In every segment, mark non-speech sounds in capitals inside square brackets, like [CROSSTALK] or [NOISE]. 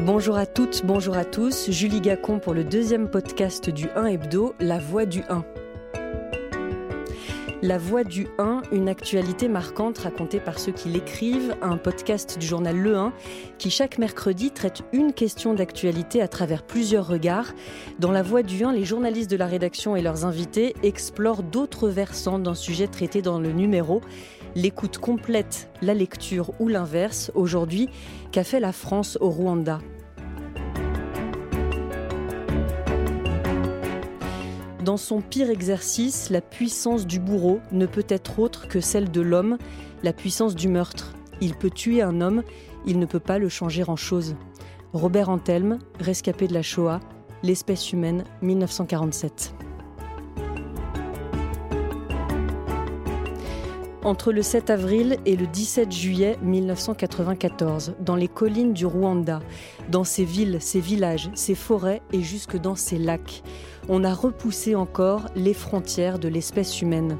Bonjour à toutes, bonjour à tous. Julie Gacon pour le deuxième podcast du 1 Hebdo, La Voix du 1. La Voix du 1, une actualité marquante racontée par ceux qui l'écrivent, un podcast du journal Le 1 qui chaque mercredi traite une question d'actualité à travers plusieurs regards. Dans La Voix du 1, les journalistes de la rédaction et leurs invités explorent d'autres versants d'un sujet traité dans le numéro. L'écoute complète, la lecture ou l'inverse. Aujourd'hui, qu'a fait la France au Rwanda Dans son pire exercice, la puissance du bourreau ne peut être autre que celle de l'homme, la puissance du meurtre. Il peut tuer un homme, il ne peut pas le changer en chose. Robert Antelme, rescapé de la Shoah, L'espèce humaine, 1947. Entre le 7 avril et le 17 juillet 1994, dans les collines du Rwanda, dans ses villes, ses villages, ses forêts et jusque dans ses lacs, on a repoussé encore les frontières de l'espèce humaine.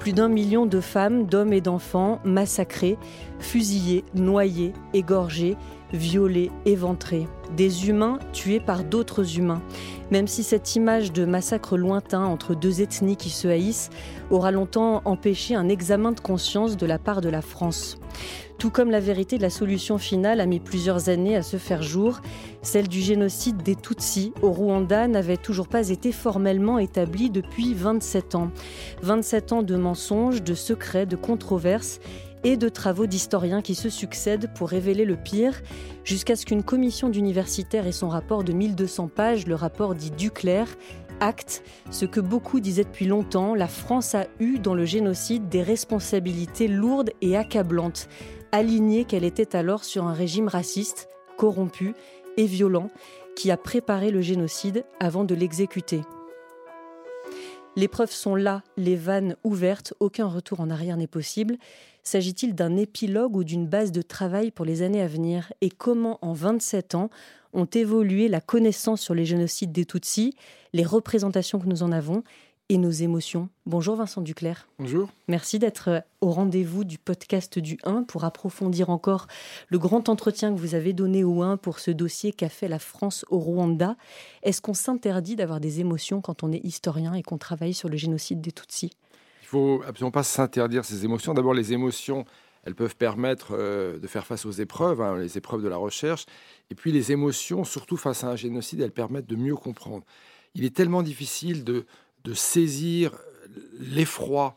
Plus d'un million de femmes, d'hommes et d'enfants massacrés, fusillés, noyés, égorgés, violés, éventrés. Des humains tués par d'autres humains. Même si cette image de massacre lointain entre deux ethnies qui se haïssent aura longtemps empêché un examen de conscience de la part de la France. Tout comme la vérité de la solution finale a mis plusieurs années à se faire jour, celle du génocide des Tutsis au Rwanda n'avait toujours pas été formellement établie depuis 27 ans. 27 ans de mensonges, de secrets, de controverses et de travaux d'historiens qui se succèdent pour révéler le pire, jusqu'à ce qu'une commission d'universitaires et son rapport de 1200 pages, le rapport dit Duclerc, acte ce que beaucoup disaient depuis longtemps, la France a eu dans le génocide des responsabilités lourdes et accablantes, alignée qu'elle était alors sur un régime raciste, corrompu et violent, qui a préparé le génocide avant de l'exécuter. Les preuves sont là, les vannes ouvertes, aucun retour en arrière n'est possible. S'agit-il d'un épilogue ou d'une base de travail pour les années à venir? Et comment, en 27 ans, ont évolué la connaissance sur les génocides des Tutsis, les représentations que nous en avons et nos émotions? Bonjour Vincent Duclerc. Bonjour. Merci d'être au rendez-vous du podcast du 1 pour approfondir encore le grand entretien que vous avez donné au 1 pour ce dossier qu'a fait la France au Rwanda. Est-ce qu'on s'interdit d'avoir des émotions quand on est historien et qu'on travaille sur le génocide des Tutsis? Faut absolument pas s'interdire ces émotions. D'abord, les émotions, elles peuvent permettre euh, de faire face aux épreuves, hein, les épreuves de la recherche. Et puis les émotions, surtout face à un génocide, elles permettent de mieux comprendre. Il est tellement difficile de saisir l'effroi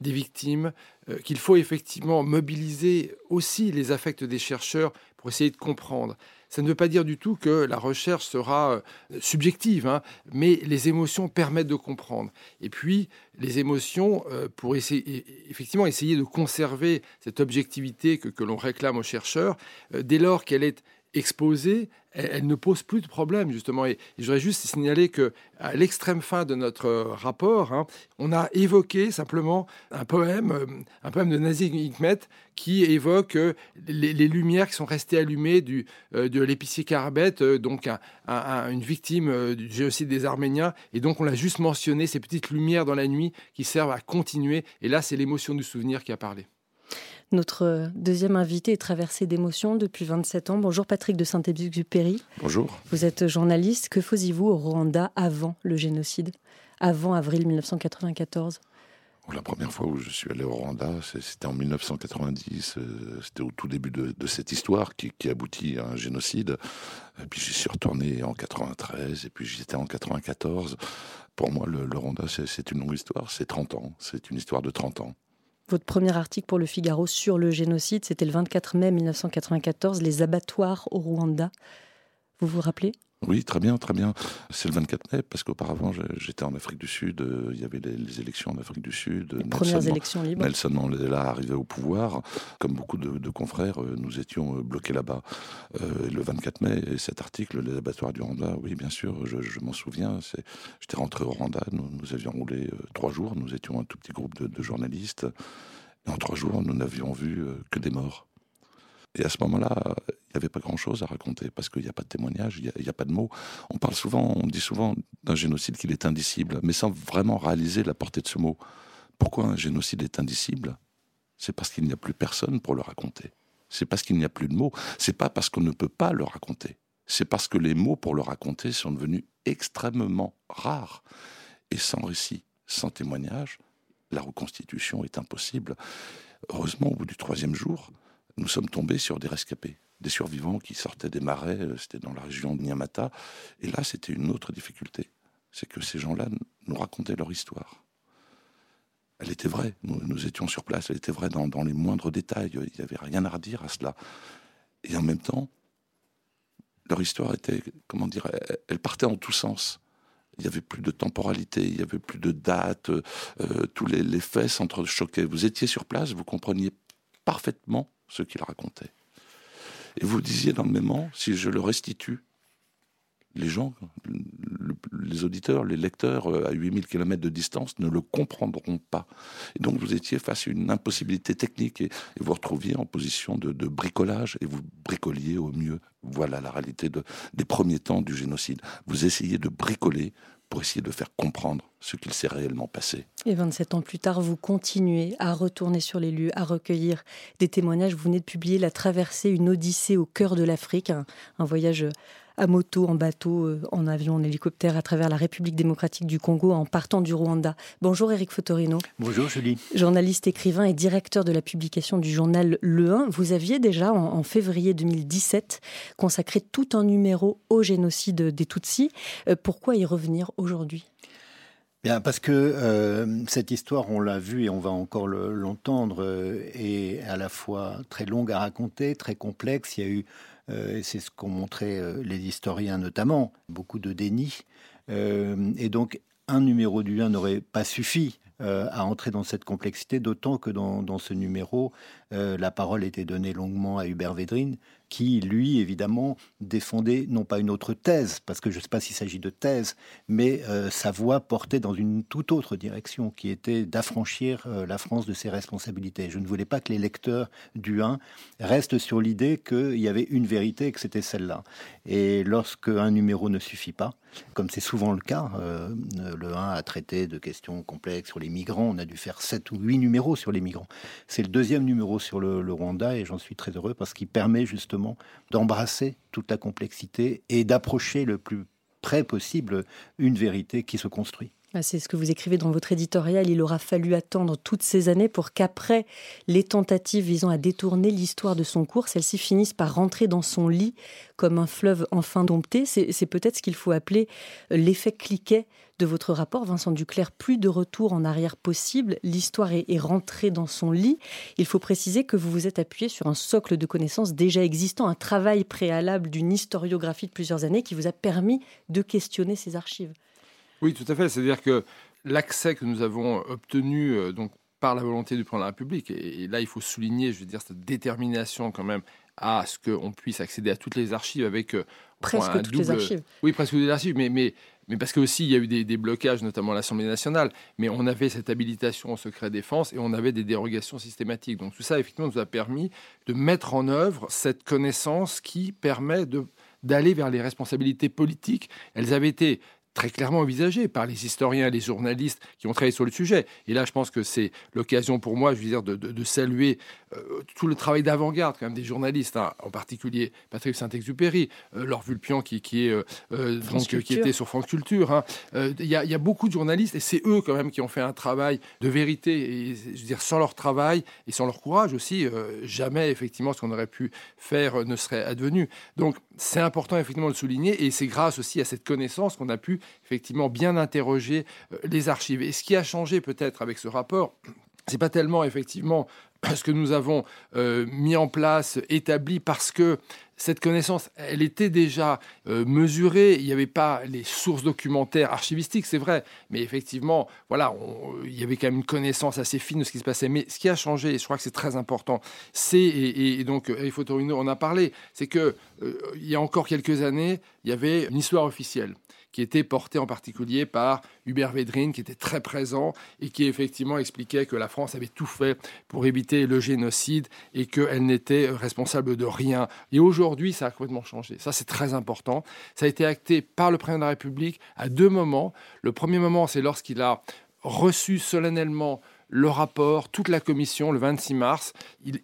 des victimes, euh, qu'il faut effectivement mobiliser aussi les affects des chercheurs pour essayer de comprendre. Ça ne veut pas dire du tout que la recherche sera euh, subjective, hein, mais les émotions permettent de comprendre. Et puis, les émotions, euh, pour essayer, effectivement essayer de conserver cette objectivité que, que l'on réclame aux chercheurs, dès lors qu'elle est exposée, elle, ne pose plus de problème, justement. Et, je voudrais juste signaler que à l'extrême fin de notre rapport, hein, on a évoqué simplement un poème, euh, un poème de Nazi Hikmet qui évoque euh, les, lumières qui sont restées allumées du, euh, de l'épicier Carbet, donc une victime du génocide des Arméniens. Et donc on l'a juste mentionné, ces petites lumières dans la nuit qui servent à continuer. Et là, c'est l'émotion du souvenir qui a parlé. Notre deuxième invité est traversé d'émotions depuis 27 ans. Bonjour Patrick de Saint-Exupéry. Bonjour. Vous êtes journaliste. Que faisiez-vous au Rwanda avant le génocide, avant avril 1994 la première fois où je suis allé au Rwanda, c'était en 1990. Euh, c'était au tout début de, cette histoire qui, aboutit à un génocide. Et puis j'y suis retourné en 93, et puis j'y étais en 94. Pour moi, le, le Rwanda, c'est une longue histoire. C'est 30 ans. C'est une histoire de 30 ans. Votre premier article pour le Figaro sur le génocide, c'était le 24 mai 1994, les abattoirs au Rwanda. Vous vous rappelez? Oui, très bien, très bien. C'est le 24 mai, parce qu'auparavant, j'étais en Afrique du Sud, euh, il y avait les, élections en Afrique du Sud. Les premières élections libres. Nelson Mandela arrivait au pouvoir. Comme beaucoup de, confrères, euh, nous étions euh, bloqués là-bas. le 24 mai, cet article, les abattoirs du Rwanda, oui, bien sûr, je, m'en souviens. J'étais rentré au Rwanda, nous, nous avions roulé trois jours, nous étions un tout petit groupe de, de journalistes. Et en trois jours, nous n'avions vu que des morts. Et à ce moment-là, il n'y avait pas grand-chose à raconter parce qu'il n'y a pas de témoignage, il n'y a, pas de mots. On parle souvent, on dit souvent d'un génocide qu'il est indicible, mais sans vraiment réaliser la portée de ce mot. Pourquoi un génocide est indicible? C'est parce qu'il n'y a plus personne pour le raconter. C'est parce qu'il n'y a plus de mots. C'est pas parce qu'on ne peut pas le raconter. c'est parce que les mots pour le raconter sont devenus extrêmement rares. Et sans récit, sans témoignage, la reconstitution est impossible. Heureusement, au bout du troisième jour, nous sommes tombés sur des rescapés, des survivants qui sortaient des marais, euh, c'était dans la région de Nyamata. Et là, c'était une autre difficulté. C'est que ces gens-là nous racontaient leur histoire. Elle était vraie, nous, étions sur place, elle était vraie dans, les moindres détails, il n'y avait rien à redire à cela. Et en même temps, leur histoire était, comment dire, elle partait en tous sens. Il n'y avait plus de temporalité, il n'y avait plus de date, euh, tous les, les faits s'entrechoquaient. Vous étiez sur place, vous compreniez parfaitement ce qu'il racontait. Et vous disiez dans le moment, si je le restitue, les gens, les auditeurs, les lecteurs euh, à 8000 km de distance ne le comprendront pas. Et donc vous étiez face à une impossibilité technique et, vous retrouviez en position de, bricolage et vous bricoliez au mieux. Voilà la réalité des premiers temps du génocide. Vous essayez de bricoler pour essayer de faire comprendre ce qu'il s'est réellement passé. Et 27 ans plus tard, vous continuez à retourner sur les lieux, à recueillir des témoignages. Vous venez de publier La traversée, une odyssée au cœur de l'Afrique, un, voyage à moto, en bateau, euh, en avion, en hélicoptère à travers la République démocratique du Congo en partant du Rwanda. Bonjour Eric Fotorino. Bonjour Julie. Journaliste, écrivain et directeur de la publication du journal Le 1. Vous aviez déjà en, février 2017 consacré tout un numéro au génocide des Tutsis. Euh, pourquoi y revenir aujourd'hui? Bien, parce que euh, cette histoire, on l'a vue et on va encore l'entendre, est à la fois très longue à raconter, très complexe. Il y a eu euh, c'est ce qu'ont montré euh, les historiens notamment, beaucoup de déni. Euh, et donc, un numéro du 1 n'aurait pas suffi à entrer dans cette complexité, d'autant que dans, ce numéro, la parole était donnée longuement à Hubert Védrine, qui, lui, évidemment, défendait non pas une autre thèse, parce que je ne sais pas s'il s'agit de thèse, mais euh, sa voix portait dans une toute autre direction, qui était d'affranchir euh, la France de ses responsabilités. Je ne voulais pas que les lecteurs du 1 restent sur l'idée qu'il y avait une vérité et que c'était celle-là. Et lorsque un numéro ne suffit pas, comme c'est souvent le cas, euh, le 1 a traité de questions complexes sur les migrants, on a dû faire 7 ou 8 numéros sur les migrants. C'est le deuxième numéro sur le, le Rwanda et j'en suis très heureux parce qu'il permet justement d'embrasser toute la complexité et d'approcher le plus près possible une vérité qui se construit. Ah, c'est ce que vous écrivez dans votre éditorial. Il aura fallu attendre toutes ces années pour qu'après les tentatives visant à détourner l'histoire de son cours, celles-ci finissent par rentrer dans son lit comme un fleuve enfin dompté. C'est peut-être ce qu'il faut appeler euh, l'effet cliquet de votre rapport, Vincent Duclerc. Plus de retour en arrière possible. L'histoire est, est rentrée dans son lit. Il faut préciser que vous vous êtes appuyé sur un socle de connaissances déjà existant, un travail préalable d'une historiographie de plusieurs années qui vous a permis de questionner ces archives. Oui, tout à fait. C'est-à-dire que l'accès que nous avons obtenu euh, donc par la volonté du président de la République, et, là il faut souligner, je veux dire, cette détermination quand même à ce qu'on puisse accéder à toutes les archives avec euh, presque toutes les archives. Oui, presque toutes les archives, mais, mais, mais parce que aussi il y a eu des, blocages, notamment à l'Assemblée nationale, mais on avait cette habilitation au secret défense et on avait des dérogations systématiques. Donc tout ça, effectivement, nous a permis de mettre en œuvre cette connaissance qui permet de d'aller vers les responsabilités politiques. Elles avaient été très clairement envisagé par les historiens les journalistes qui ont travaillé sur le sujet. Et là, je pense que c'est l'occasion pour moi, je veux dire, de, saluer euh, tout le travail d'avant-garde quand même des journalistes, hein, en particulier Patrick Saint-Exupéry, euh, Laure Vulpian qui, qui, est, euh, donc, qui était sur France Culture. Hein. Il y, y, a beaucoup de journalistes et c'est eux quand même qui ont fait un travail de vérité. Et je veux dire, sans leur travail et sans leur courage aussi, jamais effectivement ce qu'on aurait pu faire ne serait advenu. Donc c'est important effectivement de le souligner et c'est grâce aussi à cette connaissance qu'on a pu effectivement bien interroger euh, les archives. Et ce qui a changé peut-être avec ce rapport, c'est pas tellement effectivement [CLEARS THROAT] ce que nous avons euh, mis en place, établi, parce que cette connaissance, elle était déjà euh, mesurée. Il n'y avait pas les sources documentaires archivistiques, c'est vrai, mais effectivement, voilà, il y avait quand même une connaissance assez fine de ce qui se passait. Mais ce qui a changé, et je crois que c'est très important, c'est et, donc Eric Torino en a parlé, c'est que il y a encore quelques années, il y avait une histoire officielle qui était porté en particulier par Hubert Védrine, qui était très présent et qui effectivement expliquait que la France avait tout fait pour éviter le génocide et qu'elle n'était responsable de rien. Et aujourd'hui, ça a complètement changé. Ça, c'est très important. Ça a été acté par le président de la République à deux moments. Le premier moment, c'est lorsqu'il a reçu solennellement le rapport, toute la commission, le 26 mars.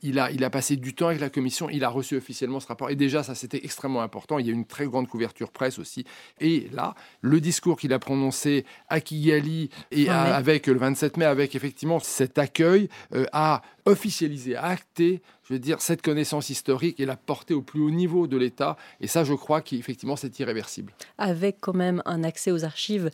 Il, a, il a passé du temps avec la commission, il a reçu officiellement ce rapport. Et déjà, ça, c'était extrêmement important. Il y a une très grande couverture presse aussi. Et là, le discours qu'il a prononcé à Kigali et avec le 27 mai, avec effectivement cet accueil, euh, a officialisé, a acté, je veux dire, cette connaissance historique et l'a portée au plus haut niveau de l'État. Et ça, je crois qu'effectivement, c'est irréversible. Avec quand même un accès aux archives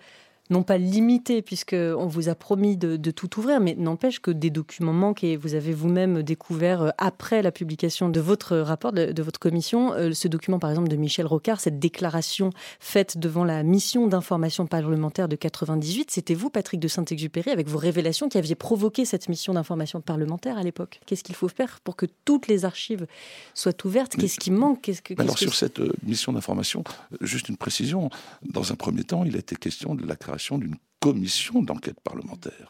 non pas limité, puisqu'on vous a promis de, tout ouvrir, mais n'empêche que des documents manquent et vous avez vous-même découvert, euh, après la publication de votre rapport, de, votre commission, euh, ce document par exemple de Michel Rocard, cette déclaration faite devant la mission d'information parlementaire de 98. C'était vous, Patrick de Saint-Exupéry, avec vos révélations qui aviez provoqué cette mission d'information parlementaire à l'époque. Qu'est-ce qu'il faut faire pour que toutes les archives soient ouvertes? Qu'est-ce qui manque? Qu'est-ce que, Alors sur cette euh, mission d'information, juste une précision. Dans un premier temps, il a été question de la création d'une commission d'enquête parlementaire.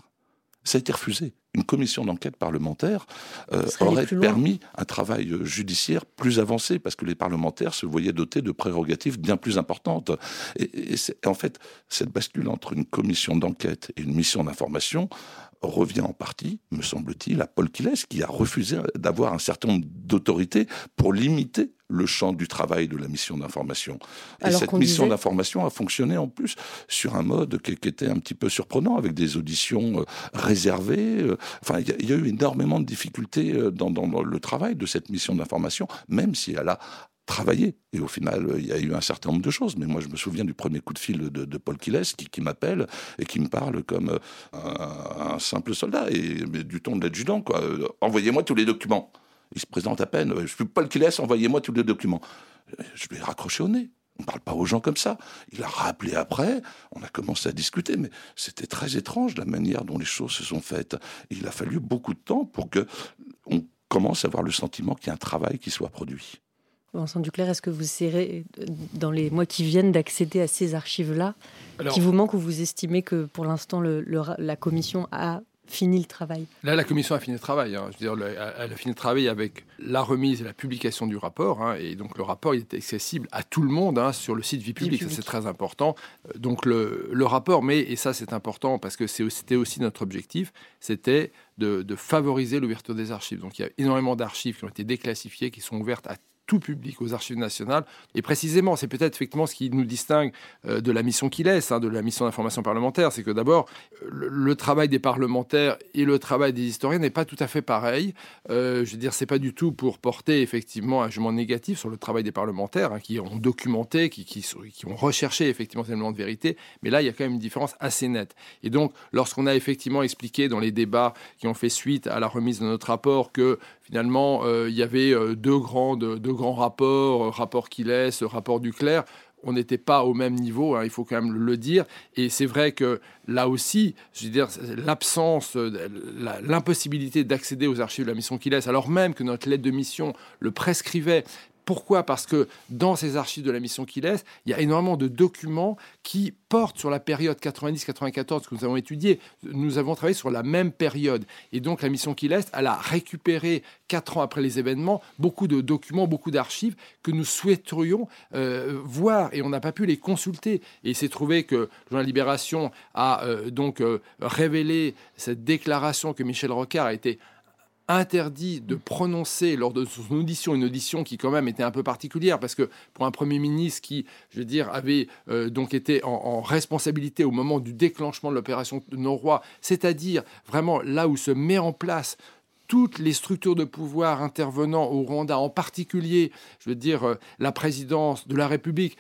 Ça a été refusé. Une commission d'enquête parlementaire euh, aurait permis un travail euh, judiciaire plus avancé parce que les parlementaires se voyaient dotés de prérogatives bien plus importantes. Et, en fait, cette bascule entre une commission d'enquête et une mission d'information revient en partie, me semble-t-il, à Paul Quiles, qui a refusé d'avoir un certain nombre d'autorités pour limiter le champ du travail de la mission d'information. Et cette mission d'information a fonctionné en plus sur un mode qui, était un petit peu surprenant, avec des auditions euh, réservées. Euh. Enfin, il y, a eu énormément de difficultés euh, dans, le travail de cette mission d'information, même si elle a travaillé. Et au final, il y a eu un certain nombre de choses. Mais moi, je me souviens du premier coup de fil de, Paul Quiles qui, m'appelle et qui me parle comme un, simple soldat et du ton de l'adjudant. Envoyez-moi tous les documents. Il se présente à peine. Je suis Paul Quiles, envoyez-moi tous les documents. Je lui ai raccroché au nez. On ne parle pas aux gens comme ça. Il a rappelé après, on a commencé à discuter, mais c'était très étrange la manière dont les choses se sont faites. Il a fallu beaucoup de temps pour que on commence à avoir le sentiment qu'il y a un travail qui soit produit. Vincent Duclerc, est-ce que vous serez dans les mois qui viennent, d'accéder à ces archives-là qui vous manquent ou vous estimez que pour l'instant la commission a fini le travail? Là, la commission a fini le travail. Hein. Je veux dire, elle a fini le travail avec la remise et la publication du rapport. Hein. et donc, le rapport il est accessible à tout le monde hein, sur le site Vie publique. c'est très important. Euh, donc, le, le, rapport, mais, et ça, c'est important parce que c'était aussi notre objectif, c'était de, de favoriser l'ouverture des archives. Donc, il y a énormément d'archives qui ont été déclassifiées, qui sont ouvertes à tout public aux archives nationales. Et précisément, c'est peut-être effectivement ce qui nous distingue euh, de la mission qu'il laisse, hein, de la mission d'information parlementaire, c'est que d'abord, le, travail des parlementaires et le travail des historiens n'est pas tout à fait pareil. Euh, je veux dire, c'est pas du tout pour porter effectivement un jugement négatif sur le travail des parlementaires hein, qui ont documenté, qui, qui, qui, ont recherché effectivement ces éléments de vérité. Mais là, il y a quand même une différence assez nette. Et donc, lorsqu'on a effectivement expliqué dans les débats qui ont fait suite à la remise de notre rapport que finalement, euh, il y avait deux grands, deux grand rapport, euh, rapport laisse, rapport du clerc, on n'était pas au même niveau, hein, il faut quand même le dire. Et c'est vrai que là aussi, je l'absence, euh, l'impossibilité d'accéder aux archives de la mission qui laisse, alors même que notre lettre de mission le prescrivait, pourquoi? Parce que dans ces archives de la mission qu'il laisse, il y a énormément de documents qui portent sur la période 90-94 que nous avons étudiée. Nous avons travaillé sur la même période. Et donc la mission qu'il laisse, elle a récupéré, quatre ans après les événements, beaucoup de documents, beaucoup d'archives que nous souhaiterions euh, voir. Et on n'a pas pu les consulter. Et il s'est trouvé que le Libération a euh, donc euh, révélé cette déclaration que Michel Rocard a été interdit de prononcer lors de son audition, une audition qui quand même était un peu particulière, parce que pour un Premier ministre qui, je veux dire, avait euh, donc été en, responsabilité au moment du déclenchement de l'opération Noroy, c'est-à-dire vraiment là où se met en place toutes les structures de pouvoir intervenant au Rwanda, en particulier, je veux dire, euh, la présidence de la République,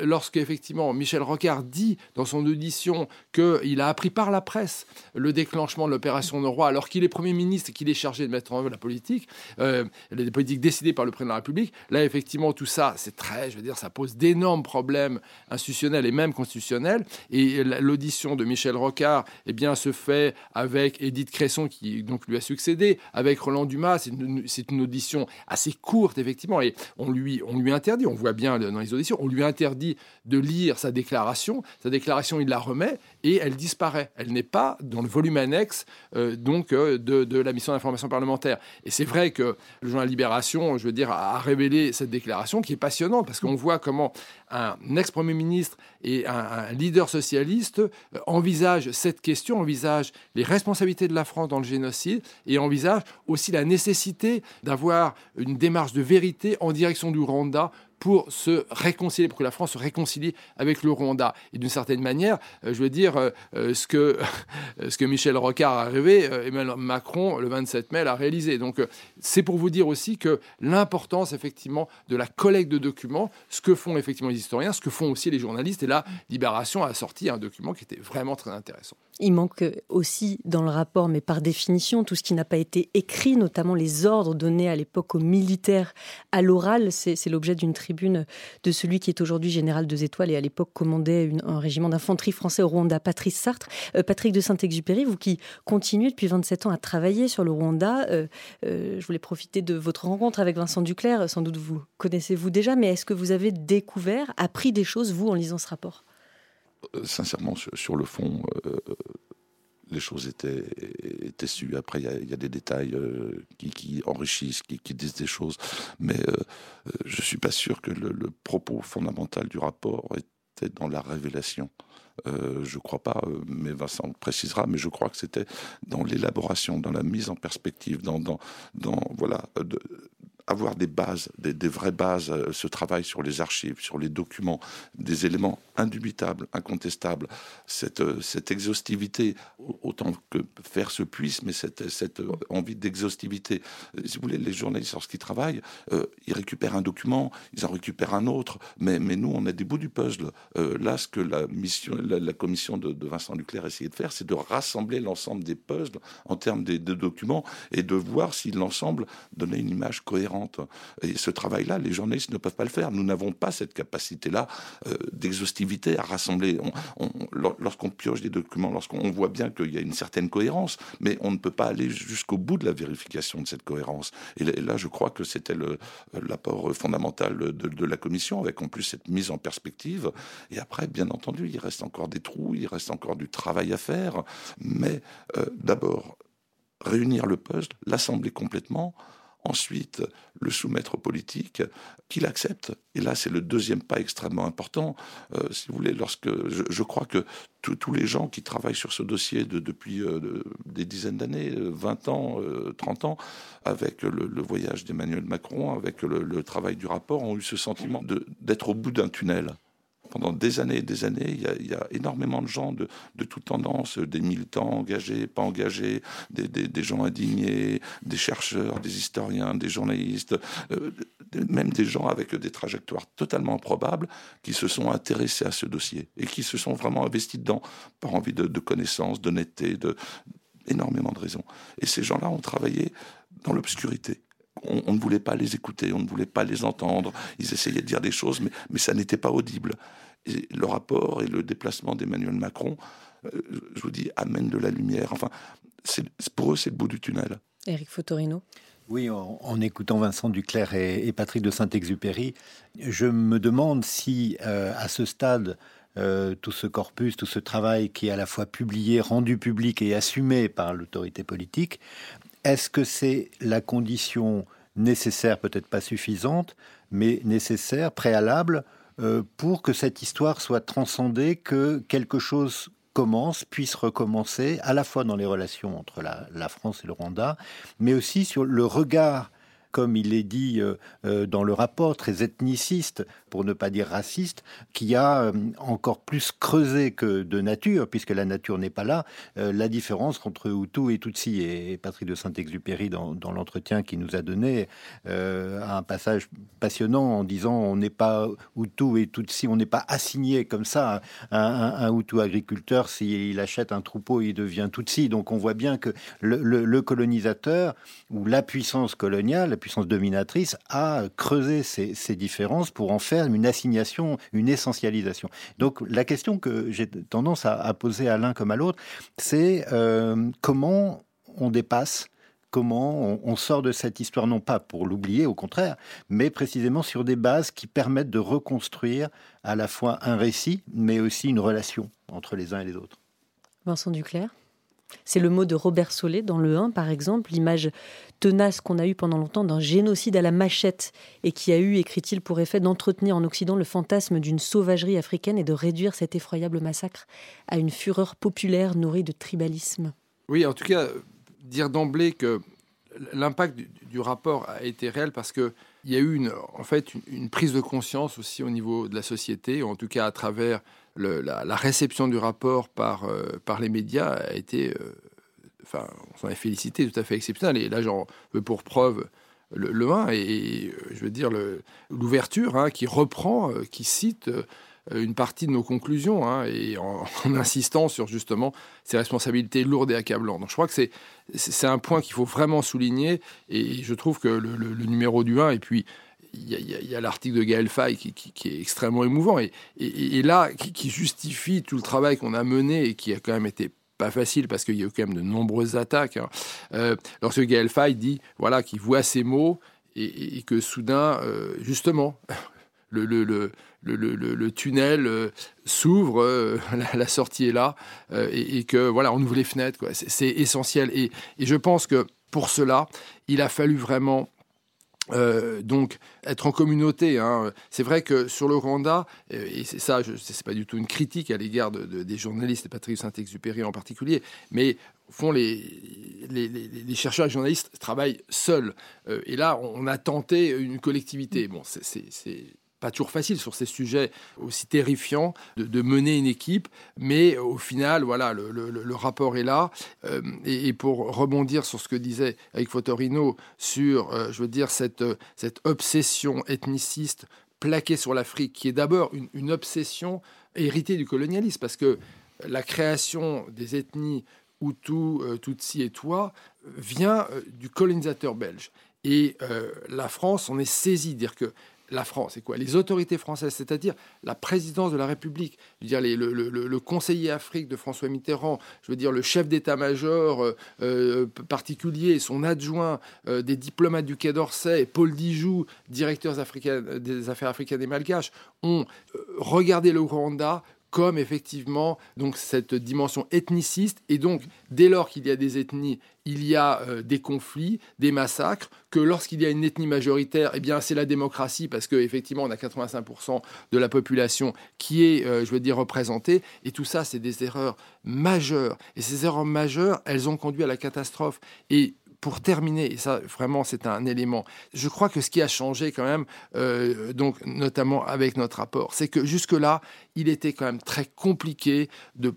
lorsque effectivement Michel Rocard dit dans son audition qu'il a appris par la presse le déclenchement de l'opération Noroy, alors qu'il est Premier ministre et qu'il est chargé de mettre en œuvre la politique, euh, les politiques décidées par le président de la République, là effectivement tout ça, c'est très, je veux dire, ça pose d'énormes problèmes institutionnels et même constitutionnels. Et l'audition de Michel Rocard, eh bien, se fait avec Édith Cresson qui donc lui a succédé, avec Roland Dumas. C'est une, audition assez courte effectivement, et on lui, on lui interdit, on voit bien dans les auditions, on lui interdit interdit de lire sa déclaration. Sa déclaration, il la remet et elle disparaît. Elle n'est pas dans le volume annexe euh, donc euh, de, la mission d'information parlementaire. Et c'est vrai que le journal Libération, je veux dire, a révélé cette déclaration qui est passionnante parce qu'on voit comment un ex-premier ministre et un, leader socialiste euh, envisagent cette question, envisagent les responsabilités de la France dans le génocide et envisagent aussi la nécessité d'avoir une démarche de vérité en direction du Rwanda pour se réconcilier, pour que la France se réconcilie avec le Rwanda. Et d'une certaine manière, euh, je veux dire, euh, euh, ce, que, [LAUGHS] ce que Michel Rocard a rêvé, Emmanuel Macron, le 27 mai, l'a réalisé. Donc, c'est pour vous dire aussi que l'importance, effectivement, de la collecte de documents, ce que font effectivement les historiens, ce que font aussi les journalistes. Et là, Libération a sorti un document qui était vraiment très intéressant. Il manque aussi dans le rapport, mais par définition, tout ce qui n'a pas été écrit, notamment les ordres donnés à l'époque aux militaires à l'oral. C'est l'objet d'une tribune de celui qui est aujourd'hui général deux étoiles et à l'époque commandait un régiment d'infanterie français au Rwanda, Patrice Sartre. Euh, Patrick de Saint-Exupéry, vous qui continuez depuis 27 ans à travailler sur le Rwanda, euh, euh, je voulais profiter de votre rencontre avec Vincent Duclerc. Sans doute vous connaissez-vous déjà, mais est-ce que vous avez découvert, appris des choses, vous, en lisant ce rapport? Sincèrement, sur, le fond, euh, les choses étaient, étaient sues. Après, il y, a des détails euh, qui, enrichissent, qui, disent des choses. Mais je ne suis pas sûr que le, propos fondamental du rapport était dans la révélation. je ne crois pas, mais Vincent précisera, mais je crois que c'était dans l'élaboration, dans la mise en perspective, dans, dans, dans voilà, avoir des bases, des, vraies bases, euh, ce travail sur les archives, sur les documents, des éléments indubitables, incontestables, cette, euh, exhaustivité, autant que faire se puisse, mais cette, euh, envie d'exhaustivité. Si vous voulez, les journalistes, lorsqu'ils travaillent, ils récupèrent un document, ils en récupèrent un autre, mais, nous, on a des bouts du puzzle. là, ce que la, mission, la, commission de, Vincent Duclerc essayait de faire, c'est de rassembler l'ensemble des puzzles en termes de documents et de voir si l'ensemble donnait une image cohérente et ce travail-là, les journalistes ne peuvent pas le faire. Nous n'avons pas cette capacité-là euh, d'exhaustivité à rassembler. lorsqu'on pioche des documents, lorsqu'on voit bien qu'il y a une certaine cohérence, mais on ne peut pas aller jusqu'au bout de la vérification de cette cohérence. Et là, je crois que c'était l'apport fondamental de, la commission, avec en plus cette mise en perspective. Et après, bien entendu, il reste encore des trous, il reste encore du travail à faire. Mais euh, d'abord, réunir le puzzle, l'assembler complètement, ensuite le soumettre aux politiques, qu'il accepte. Et là, c'est le deuxième pas extrêmement important. Euh, si vous voulez, lorsque je, crois que tous les gens qui travaillent sur ce dossier de, depuis euh, des dizaines d'années, 20 euh, ans, 30 ans, avec le, voyage d'Emmanuel Macron, avec le, travail du rapport, ont eu ce sentiment d'être au bout d'un tunnel pendant des années et des années, il y a, énormément de gens de, de toutes tendances, des militants engagés, pas engagés, des, gens indignés, des chercheurs, des historiens, des journalistes, euh, même des gens avec des trajectoires totalement improbables qui se sont intéressés à ce dossier et qui se sont vraiment investis dedans par envie de, de connaissances, d'honnêteté, de énormément de raisons. Et ces gens-là ont travaillé dans l'obscurité on, ne voulait pas les écouter, on ne voulait pas les entendre. Ils essayaient de dire des choses, mais, mais ça n'était pas audible. Et le rapport et le déplacement d'Emmanuel Macron, euh, je vous dis, amènent de la lumière. Enfin, pour eux, c'est le bout du tunnel. Éric Fotorino oui, en, écoutant Vincent Duclerc et, Patrick de Saint-Exupéry, je me demande si, euh, à ce stade, euh, tout ce corpus, tout ce travail qui est à la fois publié, rendu public et assumé par l'autorité politique, est-ce que c'est la condition nécessaire, peut-être pas suffisante, mais nécessaire, préalable, euh, pour que cette histoire soit transcendée, que quelque chose commence, puisse recommencer, à la fois dans les relations entre la, la France et le Rwanda, mais aussi sur le regard comme il est dit euh, euh, dans le rapport, très ethniciste, pour ne pas dire raciste, qui a euh, encore plus creusé que de nature, puisque la nature n'est pas là, la différence entre Hutu et Tutsi. Et, Patrick de Saint-Exupéry, dans, l'entretien qu'il nous a donné, a un passage passionnant en disant on n'est pas Hutu et Tutsi, on n'est pas assigné comme ça un, un, Hutu agriculteur, s'il achète un troupeau, il devient Tutsi. Donc on voit bien que le colonisateur ou la puissance coloniale, puissance dominatrice a creusé ces, différences pour en faire une assignation, une essentialisation. Donc la question que j'ai tendance à, poser à l'un comme à l'autre, c'est euh, comment on dépasse comment on, sort de cette histoire, non pas pour l'oublier, au contraire, mais précisément sur des bases qui permettent de reconstruire à la fois un récit, mais aussi une relation entre les uns et les autres. Vincent Duclerc c'est le mot de Robert Solé dans le 1, par exemple, l'image tenace qu'on a eue pendant longtemps d'un génocide à la machette et qui a eu, écrit-il, pour effet d'entretenir en Occident le fantasme d'une sauvagerie africaine et de réduire cet effroyable massacre à une fureur populaire nourrie de tribalisme. Oui, en tout cas, dire d'emblée que l'impact du, rapport a été réel parce qu'il y a eu une, en fait une, prise de conscience aussi au niveau de la société, en tout cas à travers la, réception du rapport par, euh, par les médias a été, euh, enfin, on s'en est félicité, tout à fait exceptionnel. Et là, j'en veux pour preuve le, le 1 et, je veux dire l'ouverture hein, qui reprend, euh, qui cite euh, une partie de nos conclusions, hein, et [LAUGHS] en, insistant sur justement ces responsabilités lourdes et accablantes. Donc je crois que c'est, c'est un point qu'il faut vraiment souligner, et je trouve que le, numéro du 1, et puis il y a, l'article de Gaël Faye qui, est extrêmement émouvant, et, et, là, qui, justifie tout le travail qu'on a mené et qui a quand même été pas facile parce qu'il y a eu quand même de nombreuses attaques. Hein. Euh, lorsque Gaël Faye dit voilà, qu'il voit ces mots et, que soudain, euh, justement, [LAUGHS] le, tunnel euh, s'ouvre, euh, [LAUGHS] la, sortie est là, euh, et, que voilà, on ouvre les fenêtres. C'est essentiel. Et, je pense que pour cela, il a fallu vraiment donc être en communauté. Hein. C'est vrai que sur le Rwanda, et c'est ça, c'est pas du tout une critique à l'égard de, des journalistes et Patrick Saint-Exupéry en particulier, mais les, les, les, chercheurs et journalistes travaillent seuls. et là, on a tenté une collectivité. Bon, c'est pas toujours facile sur ces sujets aussi terrifiants de, mener une équipe, mais au final, voilà, le, rapport est là. Euh, et, pour rebondir sur ce que disait avec Fotorino sur, euh, je veux dire, cette, obsession ethniciste plaquée sur l'Afrique, qui est d'abord une, une, obsession héritée du colonialisme, parce que la création des ethnies Hutu, euh, Tutsi et Toi vient du colonisateur belge. Et la France, on est saisi, dire que la France, c'est quoi Les autorités françaises, c'est-à-dire la présidence de la République, le, conseiller Afrique de François Mitterrand, je veux dire le chef d'état-major euh, euh, particulier, son adjoint, euh, des diplomates du Quai d'Orsay, Paul Dijoux, directeur des affaires africaines et malgaches, ont regardé le Rwanda comme effectivement donc cette dimension ethniciste. Et donc dès lors qu'il y a des ethnies il y a euh, des conflits des massacres que lorsqu'il y a une ethnie majoritaire eh bien c'est la démocratie parce qu'effectivement on a 85% de la population qui est euh, je veux dire représentée. Et tout ça c'est des erreurs majeures. Et ces erreurs majeures elles ont conduit à la catastrophe. Et pour terminer, et ça vraiment c'est un élément, je crois que ce qui a changé quand même, euh, donc notamment avec notre rapport, c'est que jusque-là, il était quand même très compliqué de,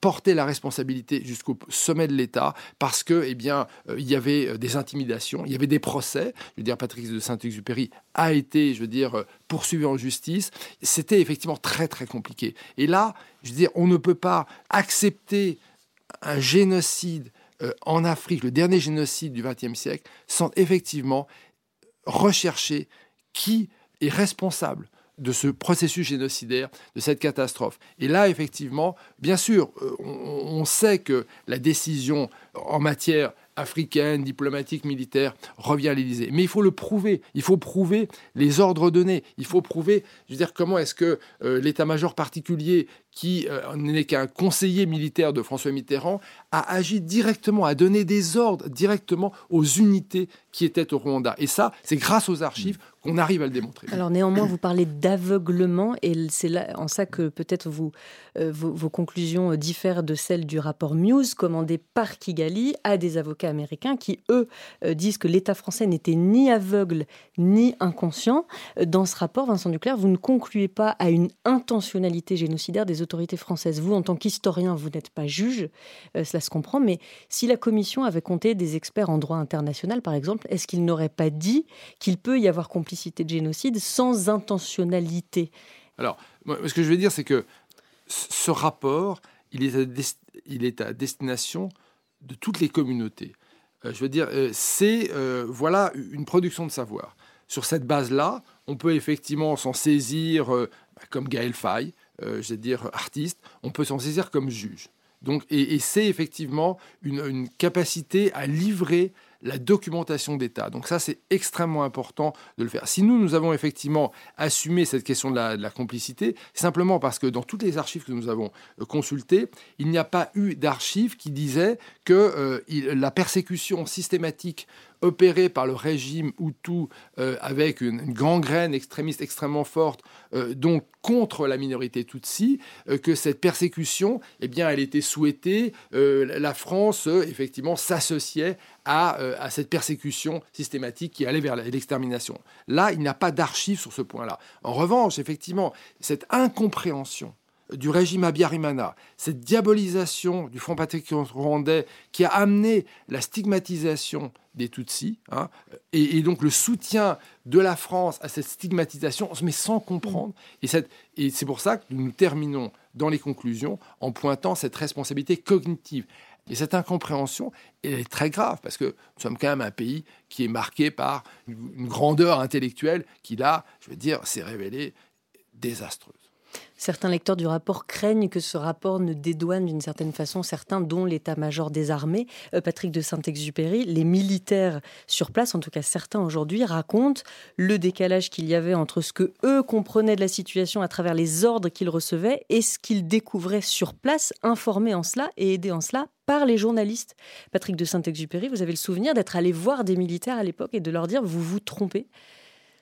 porter la responsabilité jusqu'au sommet de l'État parce que, eh bien, euh, il y avait euh, des intimidations, il y avait des procès. Je veux dire, Patrick de Saint-Exupéry a été, je veux dire, poursuivi en justice. C'était effectivement très très compliqué. Et là, je veux dire, on ne peut pas accepter un génocide euh, en Afrique, le dernier génocide du XXe siècle, sans effectivement rechercher qui est responsable de ce processus génocidaire, de cette catastrophe. Et là, effectivement, bien sûr, euh, on, sait que la décision en matière africaine, diplomatique, militaire, revient à l'Élysée. Mais il faut le prouver. Il faut prouver les ordres donnés. Il faut prouver, je veux dire, comment est-ce que euh, l'état-major particulier, qui euh, n'est qu'un conseiller militaire de François Mitterrand, a agi directement, a donné des ordres directement aux unités qui étaient au Rwanda. Et ça, c'est grâce aux archives qu'on arrive à le démontrer. Alors néanmoins, vous parlez d'aveuglement, et c'est là en ça que peut-être vous, euh, vos, conclusions diffèrent de celles du rapport Muse, commandé par Kigali à des avocats américains qui, eux, euh, disent que l'État français n'était ni aveugle ni inconscient. Dans ce rapport, Vincent Duclerc, vous ne concluez pas à une intentionnalité génocidaire des autorités françaises. Vous, en tant qu'historien, vous n'êtes pas juge, euh, cela se comprend, mais si la Commission avait compté des experts en droit international, par exemple, est-ce qu'il n'aurait pas dit qu'il peut y avoir complicité de génocide sans intentionnalité? Alors, ce que je veux dire, c'est que ce rapport, il est, à il est à destination de toutes les communautés. Euh, je veux dire, euh, c'est voilà une production de savoir. Sur cette base-là, on peut effectivement s'en saisir bah, comme Gaël Faye, euh, je dire, artiste, on peut s'en saisir comme juge. Donc, et, c'est effectivement une, capacité à livrer la documentation d'État. Donc ça, c'est extrêmement important de le faire. Si nous, nous avons effectivement assumé cette question de la, complicité, simplement parce que dans toutes les archives que nous avons euh, consultées, il n'y a pas eu d'archives qui disaient que euh, la persécution systématique opérée par le régime Hutu euh, avec une, gangrène extrémiste extrêmement forte, donc contre la minorité Tutsi, que cette persécution, eh bien, elle était souhaitée. la France, effectivement, s'associait euh, à, cette persécution systématique qui allait vers l'extermination. Là, il n'y a pas d'archives sur ce point-là. En revanche, effectivement, cette incompréhension du régime Abiyarimana, cette diabolisation du Front patriotique rwandais qui a amené la stigmatisation des Tutsis, hein, et, donc le soutien de la France à cette stigmatisation, mais sans comprendre. Et, c'est pour ça que nous terminons dans les conclusions en pointant cette responsabilité cognitive. Et cette incompréhension, est très grave, parce que nous sommes quand même un pays qui est marqué par une grandeur intellectuelle qui, là, je veux dire, s'est révélée désastreuse. Certains lecteurs du rapport craignent que ce rapport ne dédouane d'une certaine façon certains, dont l'état-major des armées. Euh, Patrick de Saint-Exupéry, les militaires sur place, en tout cas certains aujourd'hui, racontent le décalage qu'il y avait entre ce que eux comprenaient de la situation à travers les ordres qu'ils recevaient et ce qu'ils découvraient sur place, informés en cela et aidés en cela par les journalistes. Patrick de Saint-Exupéry, vous avez le souvenir d'être allé voir des militaires à l'époque et de leur dire vous vous trompez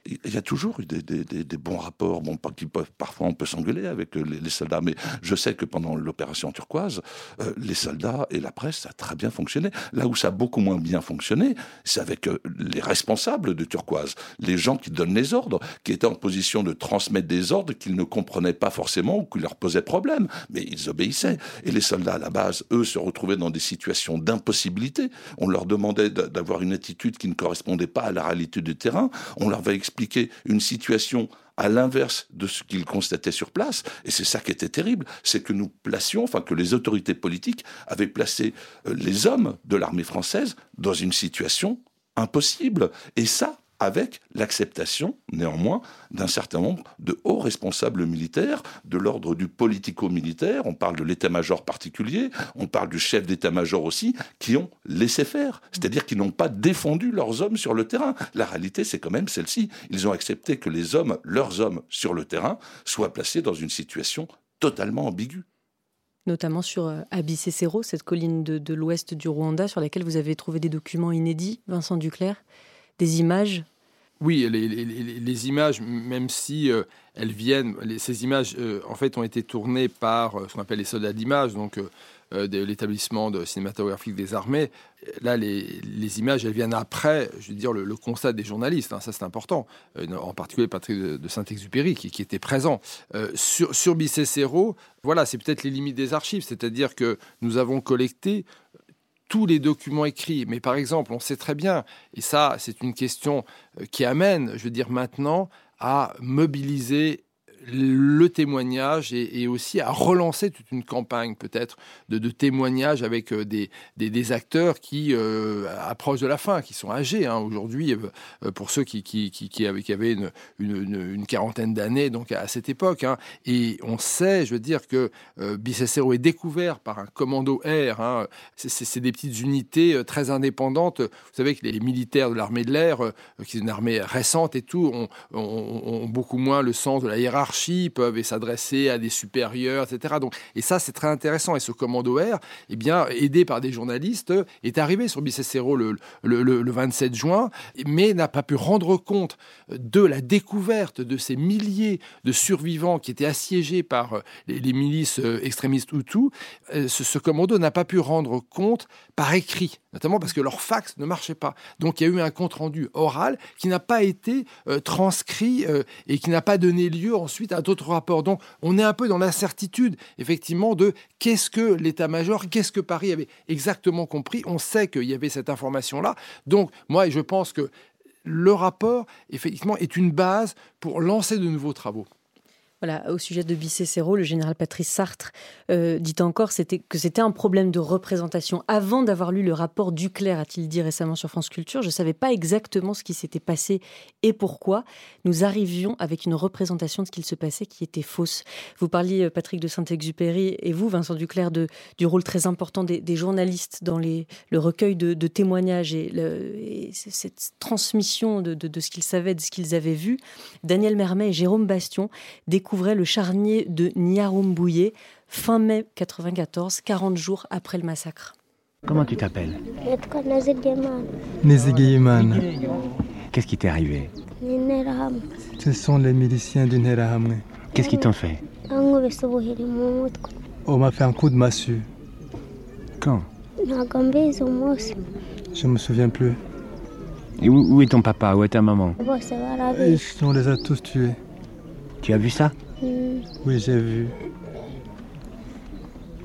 il y a toujours eu des, bons rapports, bon, qui peuvent, parfois on peut s'engueuler avec les, soldats, mais je sais que pendant l'opération turquoise, euh, les soldats et la presse, ça a très bien fonctionné. Là où ça a beaucoup moins bien fonctionné, c'est avec euh, les responsables de turquoise, les gens qui donnent les ordres, qui étaient en position de transmettre des ordres qu'ils ne comprenaient pas forcément ou qui leur posaient problème, mais ils obéissaient. Et les soldats, à la base, eux, se retrouvaient dans des situations d'impossibilité. On leur demandait d'avoir une attitude qui ne correspondait pas à la réalité du terrain. On leur avait expliquer une situation à l'inverse de ce qu'ils constataient sur place. Et c'est ça qui était terrible, c'est que nous placions, enfin que les autorités politiques avaient placé euh, les hommes de l'armée française dans une situation impossible. Et ça, avec l'acceptation, néanmoins, d'un certain nombre de hauts responsables militaires, de l'ordre du politico-militaire, on parle de l'état-major particulier, on parle du chef d'état-major aussi, qui ont laissé faire, c'est-à-dire qu'ils n'ont pas défendu leurs hommes sur le terrain. La réalité, c'est quand même celle-ci. Ils ont accepté que les hommes, leurs hommes sur le terrain, soient placés dans une situation totalement ambiguë notamment sur euh, Abicecero, cette colline de, de l'ouest du Rwanda sur laquelle vous avez trouvé des documents inédits, Vincent Duclerc, des images oui, les, images, même si euh, elles viennent, ces images euh, en fait ont été tournées par euh, ce qu'on appelle les soldats d'image, donc de l'établissement de cinématographique des armées. Là, les, images, elles viennent après, je veux dire, le, constat des journalistes. Hein, ça, c'est important. en particulier Patrick de, Saint-Exupéry, qui, était présent. sur, sur voilà, c'est peut-être les limites des archives. C'est-à-dire que nous avons collecté tous les documents écrits. Mais par exemple, on sait très bien, et ça c'est une question euh, qui amène, je veux dire maintenant, à mobiliser le témoignage et, aussi à relancer toute une campagne peut-être de, de témoignages avec euh, des, des, acteurs qui euh, approchent de la fin, qui sont âgés hein, aujourd'hui, euh, pour ceux qui, qui, avaient, une, une, quarantaine d'années donc à cette époque. Hein. Et on sait, je veux dire, que euh, est découvert par un commando air. Hein. C'est des petites unités très indépendantes. Vous savez que les militaires de l'armée de l'air, qui est une armée récente et tout, ont beaucoup moins le sens de la hiérarchie peuvent s'adresser à des supérieurs, etc. Donc, et ça, c'est très intéressant. Et ce commando R, eh bien, aidé par des journalistes, est arrivé sur Bicécero le, le, 27 juin, mais n'a pas pu rendre compte de la découverte de ces milliers de survivants qui étaient assiégés par euh, les, milices euh, extrémistes Hutus. Euh, ce commando n'a pas pu rendre compte par écrit, notamment parce que leur fax ne marchait pas. Donc il y a eu un compte-rendu oral qui n'a pas été transcrit et qui n'a pas donné lieu ensuite à d'autres rapports. Donc on est un peu dans l'incertitude, effectivement, de qu'est-ce que l'état-major, qu'est-ce que Paris avait exactement compris. On sait qu'il y avait cette information-là. Donc moi, je pense que le rapport, effectivement, est une base pour lancer de nouveaux travaux. Au sujet de Bicécéro, le général Patrice Sartre euh, dit encore que c'était un problème de représentation. Avant d'avoir lu le rapport Duclerc, a-t-il dit récemment sur France Culture, je ne savais pas exactement ce qui s'était passé et pourquoi. Nous arrivions avec une représentation de ce qu'il se passait qui était fausse. Vous parliez, euh, Patrick de Saint-Exupéry, et vous, Vincent Duclerc, du rôle très important des, journalistes dans le recueil de, témoignages et, cette transmission de, de ce qu'ils savaient, de ce qu'ils avaient vu. Daniel Mermet et Jérôme Bastion découvrent le charnier de Niarumbouye fin mai 94, 40 jours après le massacre. Comment tu t'appelles Nezigeyeman. Qu'est-ce qui t'est arrivé Ce sont les miliciens du Nerahamwe. Qu'est-ce qu'ils t'ont fait On m'a fait un coup de massue. Quand Je me souviens plus. Et où, est ton papa? Où est ta maman? On les a tous tués. Tu as vu ça? Oui, j'ai vu.